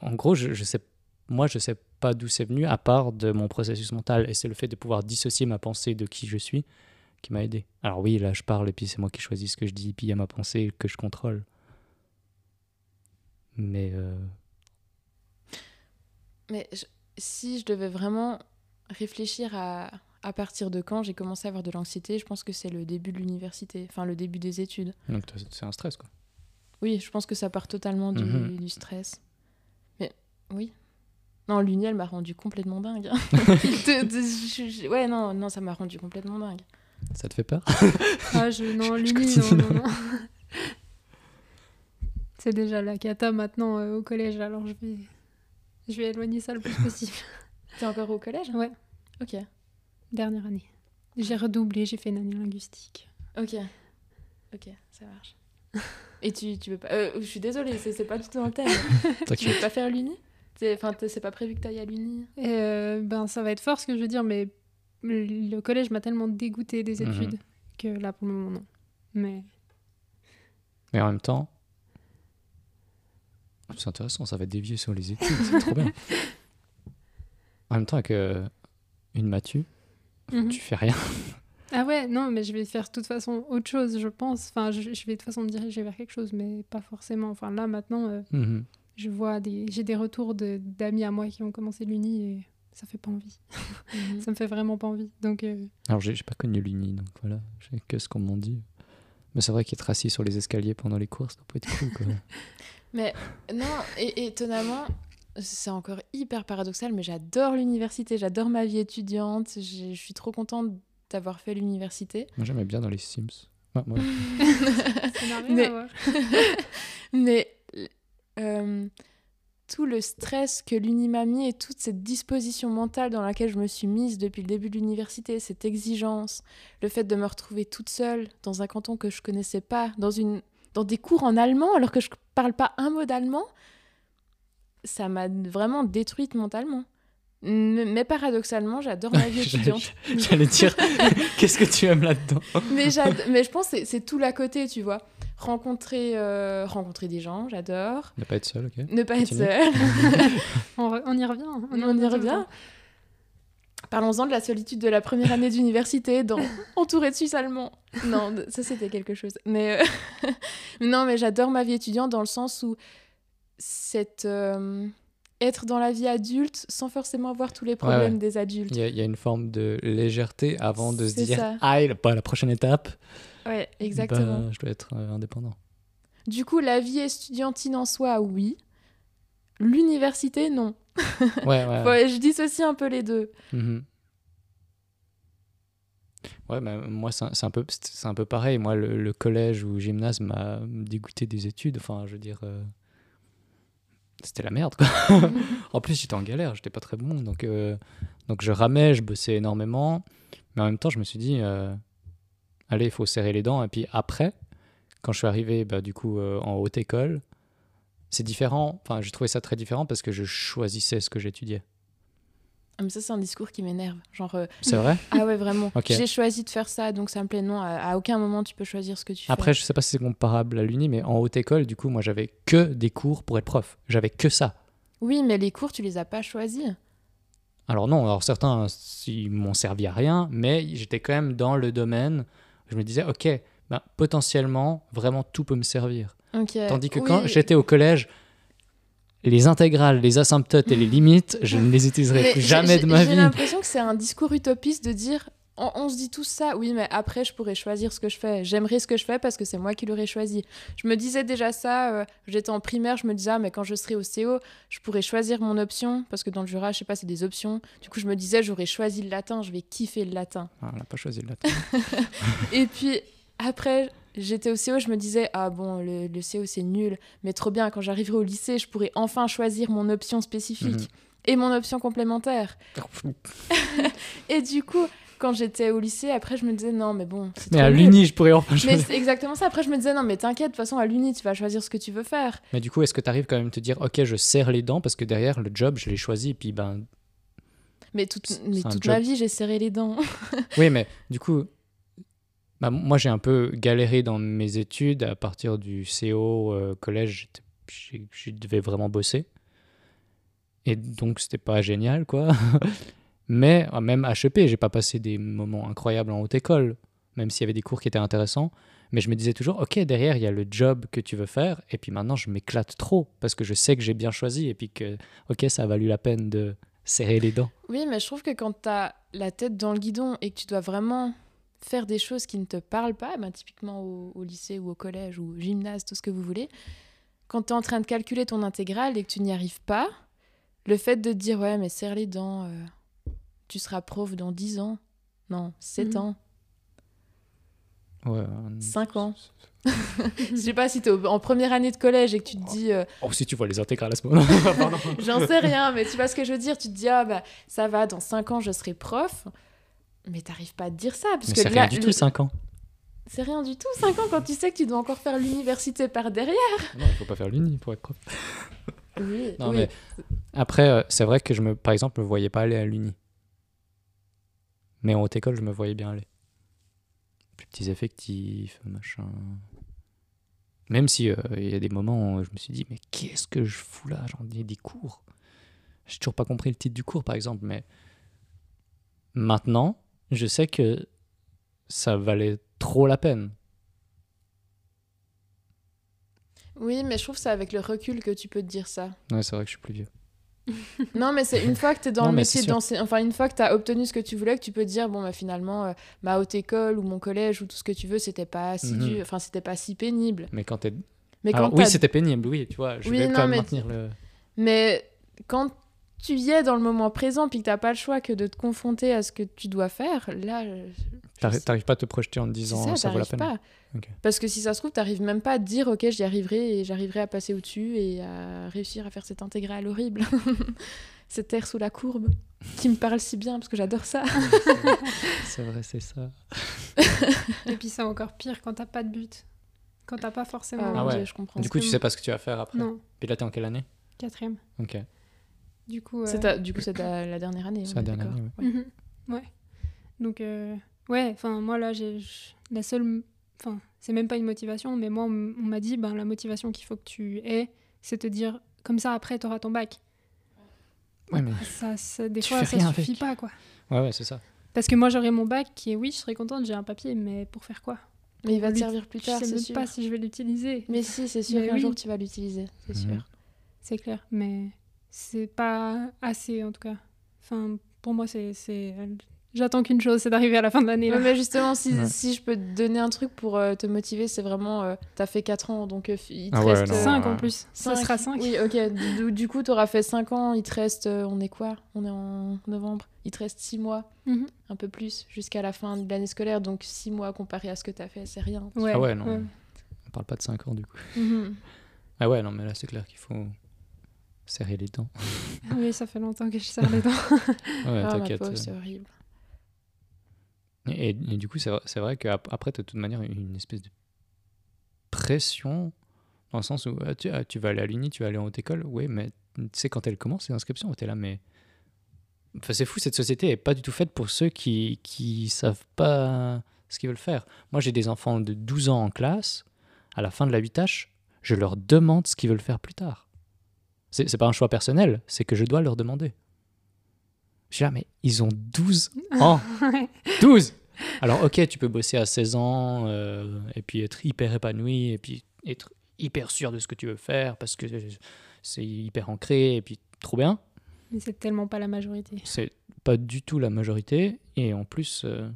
en gros, je, je sais, moi, je sais pas d'où c'est venu, à part de mon processus mental. Et c'est le fait de pouvoir dissocier ma pensée de qui je suis qui m'a aidé. Alors oui, là, je parle et puis c'est moi qui choisis ce que je dis, puis il y a ma pensée que je contrôle. Mais euh, Mais je- si je devais vraiment réfléchir à, à partir de quand j'ai commencé à avoir de l'anxiété, je pense que c'est le début de l'université, enfin le début des études. donc c'est un stress, quoi. Oui, je pense que ça part totalement du, Mhm. du stress. Mais oui. Non, l'uni, elle m'a rendu complètement dingue. De- de- je- je- ouais, non, non, ça m'a rendu complètement dingue. Ça te fait peur? Ah, je, non, l'uni, non, non, non. C'est déjà la cata maintenant euh, au collège, alors je vais, je vais éloigner ça le plus possible. T'es encore au collège? Ouais. Ok. Dernière année. J'ai redoublé, j'ai fait une année linguistique. Ok. Ok, ça marche. Et tu, tu veux pas. euh, je suis désolée, c'est c'est pas du tout dans le thème. tu veux pas faire l'uni? C'est- Enfin, c'est pas prévu que t'ailles à l'uni? Euh, ben, ça va être fort ce que je veux dire, mais le collège m'a tellement dégoûté des Mhm. études que là, pour le moment, non. Mais Mais en même temps, c'est intéressant, ça va dévier sur les études, c'est trop bien. En même temps, avec euh, une Mathieu, Mhm. tu fais rien. Ah ouais, non, mais je vais faire de toute façon autre chose, je pense. Enfin, je, je vais de toute façon me diriger vers quelque chose, mais pas forcément. Enfin, là, maintenant, euh, Mhm. je vois des... J'ai des retours de- d'amis à moi qui ont commencé l'uni et ça fait pas envie. Mhm. Ça me fait vraiment pas envie. Donc, euh, Alors, j'ai j'ai pas connu l'uni, donc voilà, j'ai que ce qu'on m'en dit. Mais c'est vrai qu'être assis sur les escaliers pendant les cours, ça pas être cool, quoi. Mais non, et étonnamment, c'est encore hyper paradoxal, mais j'adore l'université, j'adore ma vie étudiante, je suis trop contente d'avoir fait l'université. Moi, j'aimais bien dans les Sims. Ouais, n'a rien Mais- voir. Mais euh, tout le stress que l'uni m'a mis et toute cette disposition mentale dans laquelle je me suis mise depuis le début de l'université, cette exigence, le fait de me retrouver toute seule dans un canton que je connaissais pas, dans, une, dans des cours en allemand alors que je parle pas un mot d'allemand, ça m'a vraiment détruite mentalement. Mais paradoxalement, j'adore ma vie étudiante. J'allais dire, qu'est-ce que tu aimes là-dedans? Mais, mais je pense que c'est- tout l'à côté, tu vois. Rencontrer, euh, rencontrer des gens, j'adore. Ne pas être seul, ok Ne pas être seule. On, y revient. On y revient. Parlons-en de la solitude de la première année d'université, dans entouré de Suisse allemands. Non, ça c'était quelque chose. Mais euh, non, mais j'adore ma vie étudiante dans le sens où cette euh, être dans la vie adulte sans forcément avoir tous les problèmes ouais. des adultes. Il y, a, il y a une forme de légèreté avant de se dire ça. ah la, la prochaine étape Ouais, exactement. bah, je dois être euh, indépendant. Du coup, la vie estudiantine en soi, oui. L'université, non. Ouais ouais. Je dissocie un peu les deux. Mhm. Ouais, bah, moi, c'est un, un, peu- un peu pareil. Moi, le, le collège ou gymnase m'a dégoûté des études. Enfin, je veux dire, euh, c'était la merde, quoi. en plus, j'étais en galère, j'étais pas très bon. Donc, euh, donc, je ramais, je bossais énormément. Mais en même temps, je me suis dit, euh, allez, il faut serrer les dents. Et puis après, quand je suis arrivé, bah, du coup, euh, en haute école, c'est différent. Enfin, j'ai trouvé ça très différent parce que je choisissais ce que j'étudiais. Ah, Mais ça, c'est un discours qui m'énerve. Genre, euh, C'est vrai ah ouais, vraiment. J'ai choisi de faire ça, donc ça me plaît. Non, à, à aucun moment tu peux choisir ce que tu Après, je sais pas si c'est comparable à l'uni, mais en haute école, du coup, moi, j'avais que des cours pour être prof. J'avais que ça. fais. Oui, mais les cours, tu les as pas choisis. Alors non, alors certains, ils m'ont servi à rien, mais j'étais quand même dans le domaine. Je me disais, ok, ben, potentiellement, vraiment tout peut me servir. Ok. Tandis que Oui, quand j'étais au collège, les intégrales, les asymptotes et les limites, je ne les utiliserai mais plus j'ai- jamais j'ai- de ma J'ai vie. l'impression que c'est un discours utopiste de dire on, on se dit tout ça, oui, mais après je pourrais choisir ce que je fais. J'aimerais ce que je fais parce que c'est moi qui l'aurais choisi. Je me disais déjà ça, euh, j'étais en primaire, je me disais, ah, mais quand je serai au CO, je pourrais choisir mon option parce que dans le Jura, je sais pas, c'est des options. Du coup, je me disais, j'aurais choisi le latin, je vais kiffer le latin. Ah, on n'a pas choisi le latin. Et puis après, j'étais au CO, je me disais, ah bon, le, le CO c'est nul, mais trop bien, quand j'arriverai au lycée, je pourrais enfin choisir mon option spécifique Mhm. et mon option complémentaire. Et du coup, quand j'étais au lycée, après, je me disais, non, mais bon, Mais à l'uni, je pourrais enfin Mais choisir. c'est exactement ça. Après, je me disais, non, mais t'inquiète, de toute façon, à l'uni, tu vas choisir ce que tu veux faire. Mais du coup, est-ce que tu arrives quand même à te dire, ok, je serre les dents parce que derrière, le job, je l'ai choisi, et puis ben, Mais toute, mais ma vie, j'ai serré les dents. Oui, mais du coup, bah, moi j'ai un peu galéré dans mes études. À partir du CO, euh, collège, je devais vraiment bosser. Et donc c'était pas génial, quoi. mais euh, même HEP, j'ai pas passé des moments incroyables en haute école, même s'il y avait des cours qui étaient intéressants. Mais je me disais toujours, ok, derrière, il y a le job que tu veux faire. Et puis maintenant, je m'éclate trop parce que je sais que j'ai bien choisi et puis que, ok, ça a valu la peine de serrer les dents. Oui, mais je trouve que quand t'as la tête dans le guidon et que tu dois vraiment faire des choses qui ne te parlent pas, ben, typiquement au, au lycée ou au collège ou au gymnase, tout ce que vous voulez, quand tu es en train de calculer ton intégrale et que tu n'y arrives pas, le fait de te dire ouais mais serre les dents, euh, tu seras prof dans 10 ans, non, 7 Mhm. ans, Ouais, euh, 5 ans. Je sais pas si tu es en première année de collège et que tu te dis euh, Oh, si tu vois les intégrales à ce moment. J'en sais rien, mais tu vois ce que je veux dire. Tu te dis, ah bah ça va, dans 5 ans je serai prof. Mais t'arrives pas à te dire ça. Parce Mais que c'est là, rien du le- tout, 5 ans. C'est rien du tout, 5 ans, quand tu sais que tu dois encore faire l'université par derrière. Non, il faut pas faire l'uni pour être prof. Oui, Non, oui. mais après, euh, c'est vrai que je me, par exemple, me voyais pas aller à l'uni. Mais en haute école, je me voyais bien aller. Plus petits effectifs, machin. Même si euh, il y a des moments où je me suis dit, mais qu'est-ce que je fous là? J'en ai des cours. J'ai toujours pas compris le titre du cours, par exemple, mais maintenant, je sais que ça valait trop la peine. Oui, mais je trouve que c'est avec le recul que tu peux te dire ça. Ouais, c'est vrai que je suis plus vieux. Non, mais c'est une fois que tu es dans Non, le métier d'enseignant, enfin une fois que tu as obtenu ce que tu voulais, que tu peux te dire, bon, bah, finalement, euh, ma haute école ou mon collège ou tout ce que tu veux, c'était pas si Mhm. dur, enfin c'était pas si pénible. Mais quand t'es Mais Alors oui, c'était pénible, oui, tu vois. Je Oui, vais non, quand même mais- maintenir le. Mais quand tu y es dans le moment présent puis que t'as pas le choix que de te confronter à ce que tu dois faire, là, T'arrives pas à te projeter en te disant ça, ça, vaut la peine. pas. Parce que si ça se trouve, t'arrives même pas à te dire, ok, j'y arriverai et j'arriverai à passer au-dessus et à réussir à faire cette intégrale horrible. cette terre sous la courbe qui me parle si bien parce que j'adore ça. C'est vrai, c'est ça. Et puis c'est encore pire quand t'as pas de but. Quand t'as pas forcément. Ah, Ah ouais. Je comprends. Du coup, tu sais pas ce que tu vas faire après. Non, Et là, t'es en quelle année? Quatrième. Ok. Du coup. C'est euh, ta- Du coup, c'est ta- la dernière année. C'est la dernière année, ouais. Mhm. Ouais. Donc, euh, ouais, enfin, moi, là, j'ai la seule. Enfin, c'est même pas une motivation, mais moi, on, m'a dit, ben, la motivation qu'il faut que tu aies, c'est te dire, comme ça, après, t'auras ton bac. Ouais, mais- ça, ça- des fois, ça suffit avec. pas, quoi. Ouais, ouais, c'est ça. Parce que moi, j'aurais mon bac qui est, oui, je serais contente, j'ai un papier, mais pour faire quoi? Mais il va te servir plus Je tard, sais c'est même sûr. pas si je vais l'utiliser. Mais si, c'est sûr Mais qu'un oui. jour tu vas l'utiliser, c'est Mhm. sûr. C'est clair, mais c'est pas assez, en tout cas. Enfin, pour moi, c'est... c'est- J'attends qu'une chose, c'est d'arriver à la fin de l'année. Ouais, mais justement, si, Ouais. si je peux te donner un truc pour euh, te motiver, c'est vraiment. euh, T'as fait 4 ans, donc euh, il te Ah ouais, reste. non. euh, 5 ouais. en plus. Ça cinq. sera 5. Oui, ok. Du, du coup, t'auras fait 5 ans, il te reste. euh, on est quoi? On est en novembre. Il te reste 6 mois, Mhm. un peu plus, jusqu'à la fin de l'année scolaire. Donc 6 mois comparé à ce que t'as fait, c'est rien. Ouais, Ah ouais, non. On parle pas de 5 ans du coup. Mhm. Ah ouais, non, mais là c'est clair qu'il faut serrer les dents. Oui, ça fait longtemps que je serre les dents. Ouais, Ah, t'inquiète. pauvre, c'est horrible. Et, et du coup, c'est vrai, qu'après, tu as de toute manière une espèce de pression, dans le sens où ah, tu, ah, tu vas aller à l'uni, tu vas aller en haute école, oui, mais tu sais, quand elle commence, les inscriptions, tu es là, mais. Enfin, c'est fou, cette société est pas du tout faite pour ceux qui, qui savent pas ce qu'ils veulent faire. Moi, j'ai des enfants de 12 ans en classe, à la fin de la 8H, je leur demande ce qu'ils veulent faire plus tard. C'est pas un choix personnel, c'est que je dois leur demander. Je suis là, mais ils ont 12 ans. 12 Alors, ok, tu peux bosser à 16 ans euh, et puis être hyper épanoui et puis être hyper sûr de ce que tu veux faire parce que c'est hyper ancré et puis trop bien. Mais c'est tellement pas la majorité. C'est pas du tout la majorité et en plus, euh,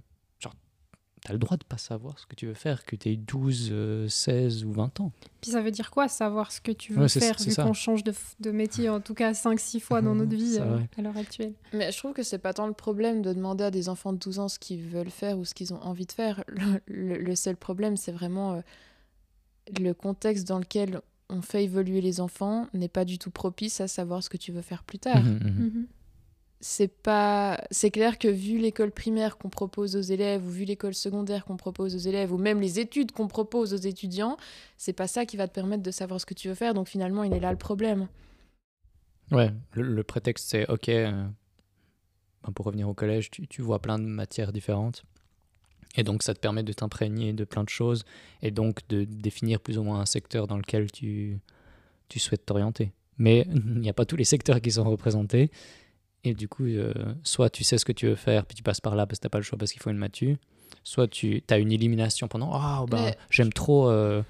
genre, t'as le droit de pas savoir ce que tu veux faire, que t'aies 12, euh, 16 ou 20 ans. Puis ça veut dire quoi, savoir ce que tu veux Ouais, faire, vu qu'on change de, métier, en tout cas 5-6 fois dans notre vie euh, à l'heure actuelle. Mais je trouve que c'est pas tant le problème de demander à des enfants de 12 ans ce qu'ils veulent faire ou ce qu'ils ont envie de faire. Le, le- le seul problème, c'est vraiment euh, le contexte dans lequel on fait évoluer les enfants n'est pas du tout propice à savoir ce que tu veux faire plus tard. Mhm. Mhm. C'est pas c'est clair que vu l'école primaire qu'on propose aux élèves ou vu l'école secondaire qu'on propose aux élèves ou même les études qu'on propose aux étudiants, c'est pas ça qui va te permettre de savoir ce que tu veux faire. Donc finalement, il est là le problème. Ouais, le, prétexte c'est ok, euh, ben, pour revenir au collège, tu, tu vois plein de matières différentes. Et donc ça te permet de t'imprégner de plein de choses et donc de définir plus ou moins un secteur dans lequel tu, tu souhaites t'orienter. Mais il n'y a pas tous les secteurs qui sont représentés. Et du coup, euh, soit tu sais ce que tu veux faire, puis tu passes par là parce que tu n'as pas le choix parce qu'il faut une matu. Soit tu as une élimination pendant Ah, bah, Mais- j'aime trop euh,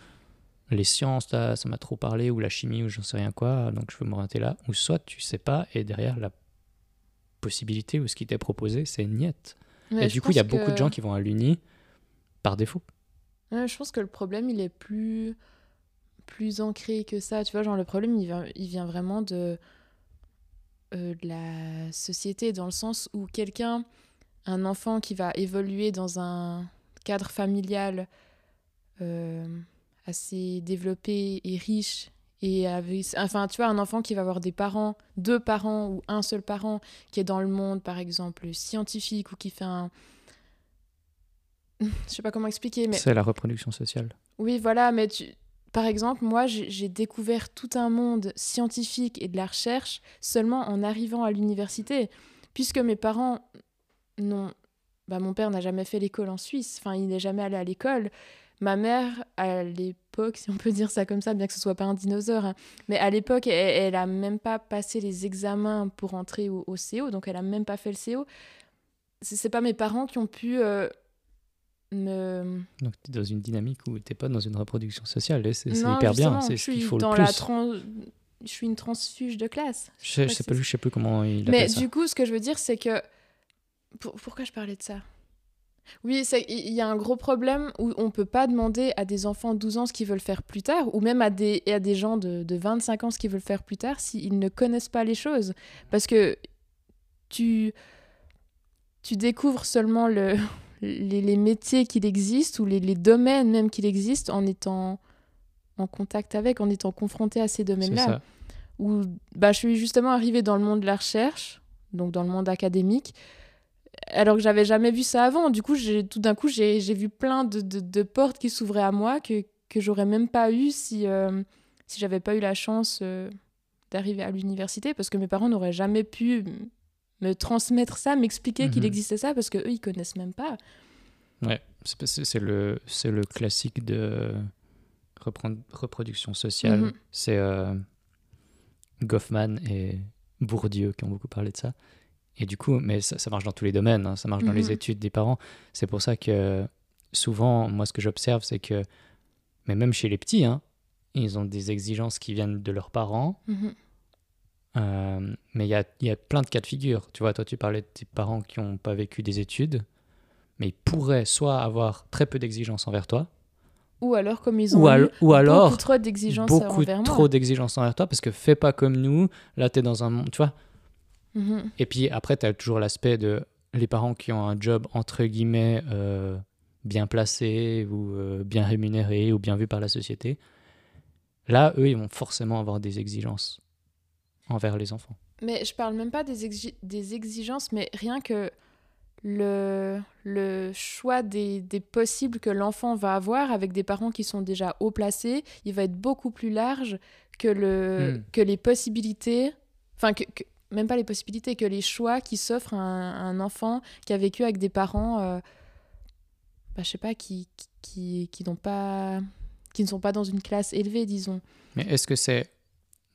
les sciences, là, ça m'a trop parlé, ou la chimie, ou j'en sais rien quoi, donc je veux m'orienter là. Ou soit tu sais pas, et derrière la possibilité ou ce qui t'est proposé, c'est niette. Mais et du coup, il y a beaucoup de gens qui vont à l'uni par défaut. Ouais, je pense que le problème, il est plus, plus ancré que ça. Tu vois, genre, le problème, il vient, il vient vraiment de, euh, de la société, dans le sens où quelqu'un, un enfant qui va évoluer dans un cadre familial euh, assez développé et riche, et avec, enfin, tu vois, un enfant qui va avoir des parents, deux parents ou un seul parent qui est dans le monde, par exemple, scientifique ou qui fait un. Je sais pas comment expliquer, mais C'est la reproduction sociale. oui, voilà, mais tu... par exemple, moi, j'ai découvert tout un monde scientifique et de la recherche seulement en arrivant à l'université, puisque mes parents n'ont... Bah, mon père n'a jamais fait l'école en Suisse, enfin, il n'est jamais allé à l'école. Ma mère, à l'époque, si on peut dire ça comme ça, bien que ce soit pas un dinosaure, hein, mais à l'époque, elle, elle a même pas passé les examens pour entrer au, CO, donc elle a même pas fait le CO. C'est pas mes parents qui ont pu euh, me Donc tu es dans une dynamique où tu pas dans une reproduction sociale, c'est hyper bien, c'est ce qu'il faut le plus. la Je suis une transfuge de classe. Je sais, je sais pas, je sais plus comment il Mais ça. du coup, ce que je veux dire, c'est que. Pour- Pourquoi je parlais de ça? Oui, c'est- il y a un gros problème où on peut pas demander à des enfants de 12 ans ce qu'ils veulent faire plus tard, ou même à des, à des gens de, de 25 ans ce qu'ils veulent faire plus tard, s'ils ne connaissent pas les choses. Parce que tu, tu découvres seulement le, les, les métiers qu'il existe, ou les, les domaines même qu'il existe, en étant en contact avec, en étant confronté à ces domaines-là où bah, je suis justement arrivée dans le monde de la recherche, donc dans le monde académique, alors que j'avais jamais vu ça avant. Du coup, j'ai tout d'un coup, j'ai j'ai vu plein de, de- de portes qui s'ouvraient à moi que, que j'aurais même pas eu si, euh, si j'avais pas eu la chance euh, d'arriver à l'université, parce que mes parents n'auraient jamais pu me transmettre ça, m'expliquer qu'il Mhm. existait ça, parce que eux, ils connaissent même pas. Ouais, c'est le, le classique de reproduction sociale. Mhm. C'est euh, Goffman et Bourdieu qui ont beaucoup parlé de ça. Et du coup, mais ça, ça marche dans tous les domaines, hein, ça marche dans les Mhm. études des parents. C'est pour ça que souvent, moi, ce que j'observe, c'est que, mais même chez les petits, hein, ils ont des exigences qui viennent de leurs parents. Euh, mais il y a, y a plein de cas de figure. Tu vois, toi, tu parlais de tes parents qui n'ont pas vécu des études, mais ils pourraient soit avoir très peu d'exigences envers toi, Ou alors, comme ils ont ou, al- ou alors beaucoup trop d'exigences beaucoup envers moi. trop d'exigences envers toi parce que fais pas comme nous. Là, tu es dans un monde, tu vois. Mhm. Et puis après, tu as toujours l'aspect de les parents qui ont un job entre guillemets euh, bien placé ou euh, bien rémunéré ou bien vu par la société. Là, eux, ils vont forcément avoir des exigences envers les enfants. Mais je parle même pas des, exi- des exigences, mais rien que le, le choix des, des possibles que l'enfant va avoir avec des parents qui sont déjà haut placés, il va être beaucoup plus large que, le, Hmm. que les possibilités, enfin, que, que- même pas les possibilités, que les choix qui s'offrent à un, à un enfant qui a vécu avec des parents, euh, bah, je sais pas, qui, qui, qui, qui n'ont pas qui ne sont pas dans une classe élevée, disons. Mais est-ce que c'est.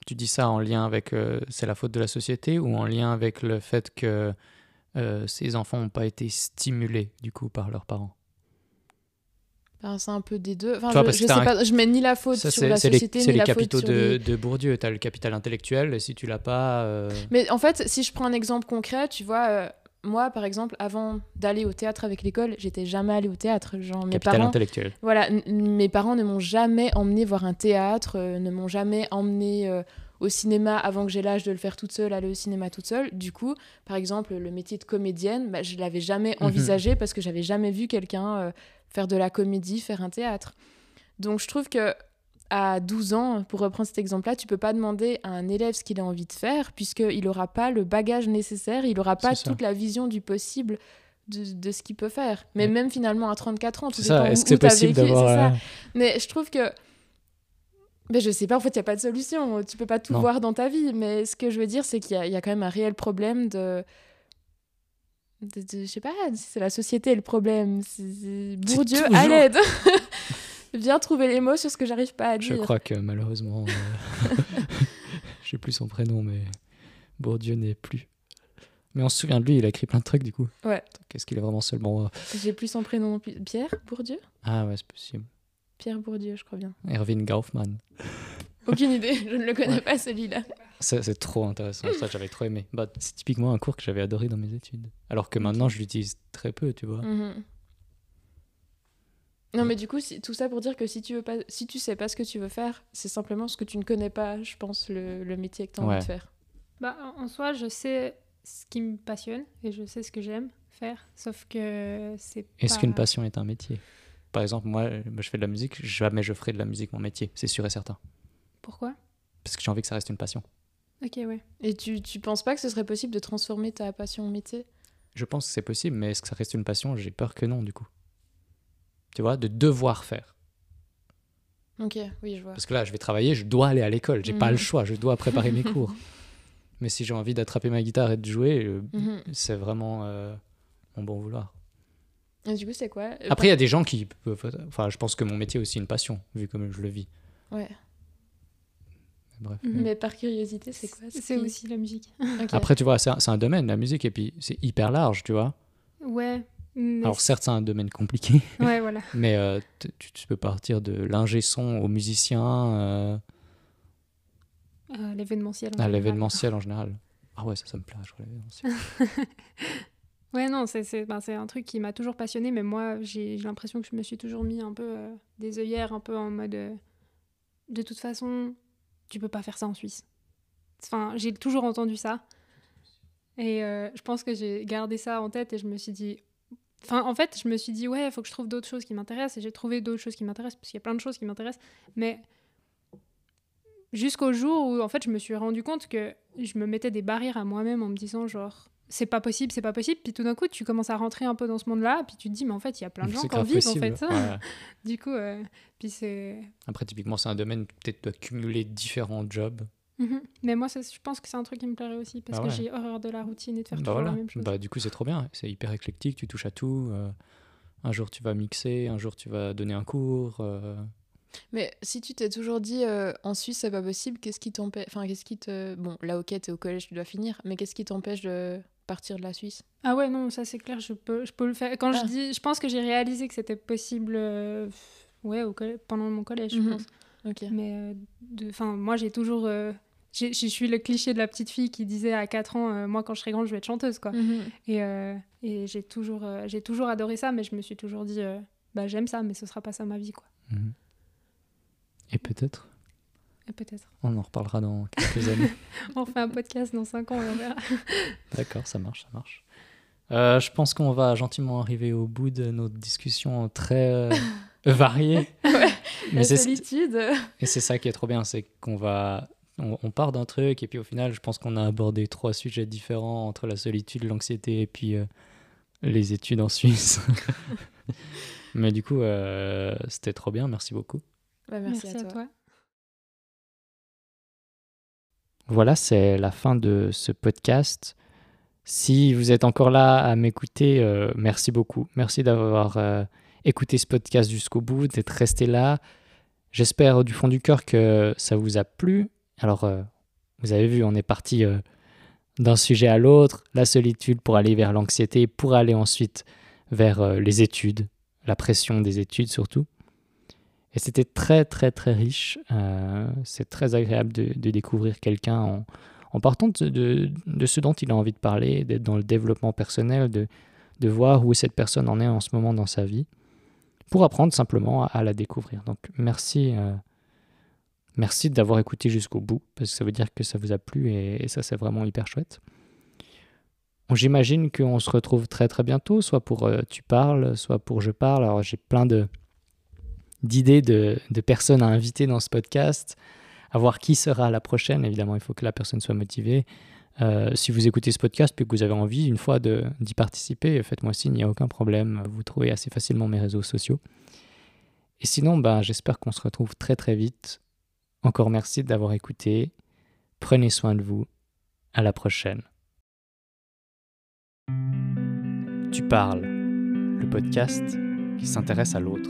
Tu dis ça en lien avec. euh, c'est la faute de la société ou en lien avec le fait que euh, ces enfants n'ont pas été stimulés, du coup, par leurs parents? Enfin, c'est un peu des deux. Enfin, je, parce je que sais t'as un- pas, je mets ni la faute Ça, sur la les, société, c'est ni les la capitaux faute sur de, les... de Bourdieu. Tu as le capital intellectuel, et si tu l'as pas. euh, Mais en fait, si je prends un exemple concret, tu vois, moi, par exemple, avant d'aller au théâtre avec l'école, j'étais jamais allée au théâtre. Genre, mes capital parents, intellectuel. voilà, mes parents ne m'ont jamais emmené voir un théâtre, euh, ne m'ont jamais emmené euh, au cinéma avant que j'ai l'âge de le faire toute seule, aller au cinéma toute seule. Du coup, par exemple, le métier de comédienne, bah, je l'avais jamais Mhm. envisagé parce que j'avais jamais vu quelqu'un euh, faire de la comédie, faire un théâtre. Donc, je trouve que à 12 ans, pour reprendre cet exemple-là, tu peux pas demander à un élève ce qu'il a envie de faire, puisqu'il n'aura pas le bagage nécessaire, il n'aura pas toute la vision du possible de, de ce qu'il peut faire. Mais même finalement, à 34 ans, tout ça, est-ce que c'est possible d'avoir. euh, Mais je trouve que. Mais je sais pas, en fait, il n'y a pas de solution. Tu peux pas tout Non. voir dans ta vie. Mais ce que je veux dire, c'est qu'il y, a- il y a quand même un réel problème de. de, de- je sais pas c'est la société le problème. C'est- c'est- Bourdieu, à l'aide Viens trouver les mots sur ce que j'arrive pas à Je dire. crois que malheureusement, euh, je sais plus son prénom, mais Bourdieu n'est plus. Mais on se souvient de lui, il a écrit plein de trucs du coup. Ouais. Qu'est-ce qu'il est vraiment seulement. euh, J'ai plus son prénom. non plus. Pierre Bourdieu? Ah ouais, c'est possible. Pierre Bourdieu, je crois bien. Erwin Kaufmann. Aucune idée, je ne le connais Ouais. pas celui-là. C'est trop intéressant, ça j'avais trop aimé. Bah, c'est typiquement un cours que j'avais adoré dans mes études. Alors que maintenant je l'utilise très peu, tu vois. Mhm. Non mais du coup, si- tout ça pour dire que si tu veux pas, si tu sais pas ce que tu veux faire, c'est simplement ce que tu ne connais pas, je pense, le, le métier que tu as Ouais. envie de faire. Bah, en soi, je sais ce qui me passionne et je sais ce que j'aime faire. Sauf que c'est Est-ce pas- qu'une passion est un métier? Par exemple, moi, je fais de la musique, jamais je ferai de la musique mon métier, c'est sûr et certain. Pourquoi? Parce que j'ai envie que ça reste une passion. Ok, ouais. Et tu, tu penses pas que ce serait possible de transformer ta passion en métier? Je pense que c'est possible, mais est-ce que ça reste une passion? J'ai peur que non, du coup. Tu vois, de devoir faire. Ok, oui, je vois. Parce que là, je vais travailler, je dois aller à l'école, j'ai pas Mhm. le choix, je dois préparer mes cours. Mais si j'ai envie d'attraper ma guitare et de jouer, euh, Mhm. c'est vraiment euh, mon bon vouloir. Et du coup, c'est quoi Euh, Après, il y a des gens qui peuvent. Enfin, je pense que mon métier est aussi une passion, vu comme je le vis. Ouais. Bref. Mhm. Mais par curiosité, c'est quoi ce C'est qui- aussi la musique. Après, tu vois, c'est un, c'est un domaine, la musique, et puis c'est hyper large, tu vois. Ouais. Mais Alors, certes, c'est un domaine compliqué, Ouais, voilà. mais euh, tu, tu peux partir de l'ingé son au musicien, euh, Euh, l'événementiel. général. l'événementiel en général. Ah ouais, ça, ça me plaît, je l'événementiel. Ouais, non, c'est ben, c'est un truc qui m'a toujours passionné, mais moi, j'ai l'impression que je me suis toujours mis un peu euh, des œillères, un peu en mode. de toute façon, tu peux pas faire ça en Suisse. Enfin, j'ai toujours entendu ça. Et je pense que j'ai gardé ça en tête et je me suis dit. Enfin, en fait, je me suis dit, ouais, il faut que je trouve d'autres choses qui m'intéressent. Et j'ai trouvé d'autres choses qui m'intéressent, parce qu'il y a plein de choses qui m'intéressent. Mais jusqu'au jour où, en fait, je me suis rendu compte que je me mettais des barrières à moi-même en me disant, genre, c'est pas possible, c'est pas possible. Puis tout d'un coup, tu commences à rentrer un peu dans ce monde-là, puis tu te dis, mais en fait, il y a plein de gens qui en vivent, en fait. ouais. du coup, euh, puis c'est. Après, typiquement, c'est un domaine où peut-être dois cumuler différents jobs. Mhm. Mais moi, ça, je pense que c'est un truc qui me plairait aussi, parce Bah que ouais. j'ai horreur de la routine et de faire Bah toujours voilà. la même chose. Bah, du coup, c'est trop bien. C'est hyper éclectique, tu touches à tout. euh, un jour, tu vas mixer, un jour, tu vas donner un cours. euh, Mais si tu t'es toujours dit euh, en Suisse c'est pas possible, qu'est-ce qui t'empêche Enfin, qu'est-ce qui te. Bon, là, ok, t'es au collège, tu dois finir, mais qu'est-ce qui t'empêche de partir de la Suisse? Ah ouais, non, ça c'est clair, je peux, je peux le faire. Quand Ah. je dis, je pense que j'ai réalisé que c'était possible, euh, ouais, au collè- pendant mon collège, je Mhm. pense. Ok. Mais, euh, de, enfin, moi j'ai toujours, je suis le cliché de la petite fille qui disait à 4 ans, euh, moi quand je serai grande, je vais être chanteuse, quoi. Mhm. Et, euh, et j'ai toujours, euh, j'ai toujours adoré ça, mais je me suis toujours dit, euh, bah j'aime ça, mais ce sera pas ça ma vie, quoi. Mhm. Et peut-être, Et peut-être. on en reparlera dans quelques années. On fait un podcast dans 5 ans et on verra. D'accord, ça marche, ça marche. Euh, je pense qu'on va gentiment arriver au bout de notre discussion très euh, variée. Mais La solitude. Et c'est ça qui est trop bien, c'est qu'on va, on, on part d'un truc et puis au final, je pense qu'on a abordé trois sujets différents entre la solitude, l'anxiété et puis euh, les études en Suisse. Mais du coup, euh, c'était trop bien, merci beaucoup. Bah, merci, Merci, à toi. Voilà, c'est la fin de ce podcast. Si vous êtes encore là à m'écouter, euh, merci beaucoup. Merci d'avoir euh, écouté ce podcast jusqu'au bout, d'être resté là. J'espère du fond du cœur que ça vous a plu. Alors, euh, vous avez vu, on est parti euh, d'un sujet à l'autre, la solitude pour aller vers l'anxiété, pour aller ensuite vers euh, les études, la pression des études surtout. Et c'était très très très riche. C'est très agréable de, découvrir quelqu'un en, partant de, ce dont il a envie de parler, d'être dans le développement personnel, de, voir où cette personne en est en ce moment dans sa vie, pour apprendre simplement à, la découvrir. Donc merci, merci d'avoir écouté jusqu'au bout, parce que ça veut dire que ça vous a plu et, ça c'est vraiment hyper chouette. J'imagine qu'on se retrouve très très bientôt, soit pour euh, Tu parles, soit pour Je parle. Alors j'ai plein d'idées de, de personnes à inviter dans ce podcast, à voir qui sera la prochaine. Évidemment, il faut que la personne soit motivée. Euh, si vous écoutez ce podcast puis que vous avez envie une fois d'y participer, faites-moi signe, il n'y a aucun problème. Vous trouvez assez facilement mes réseaux sociaux. Et sinon, ben, j'espère qu'on se retrouve très très vite. Encore merci d'avoir écouté. Prenez soin de vous. À la prochaine. Tu parles, le podcast qui s'intéresse à l'autre.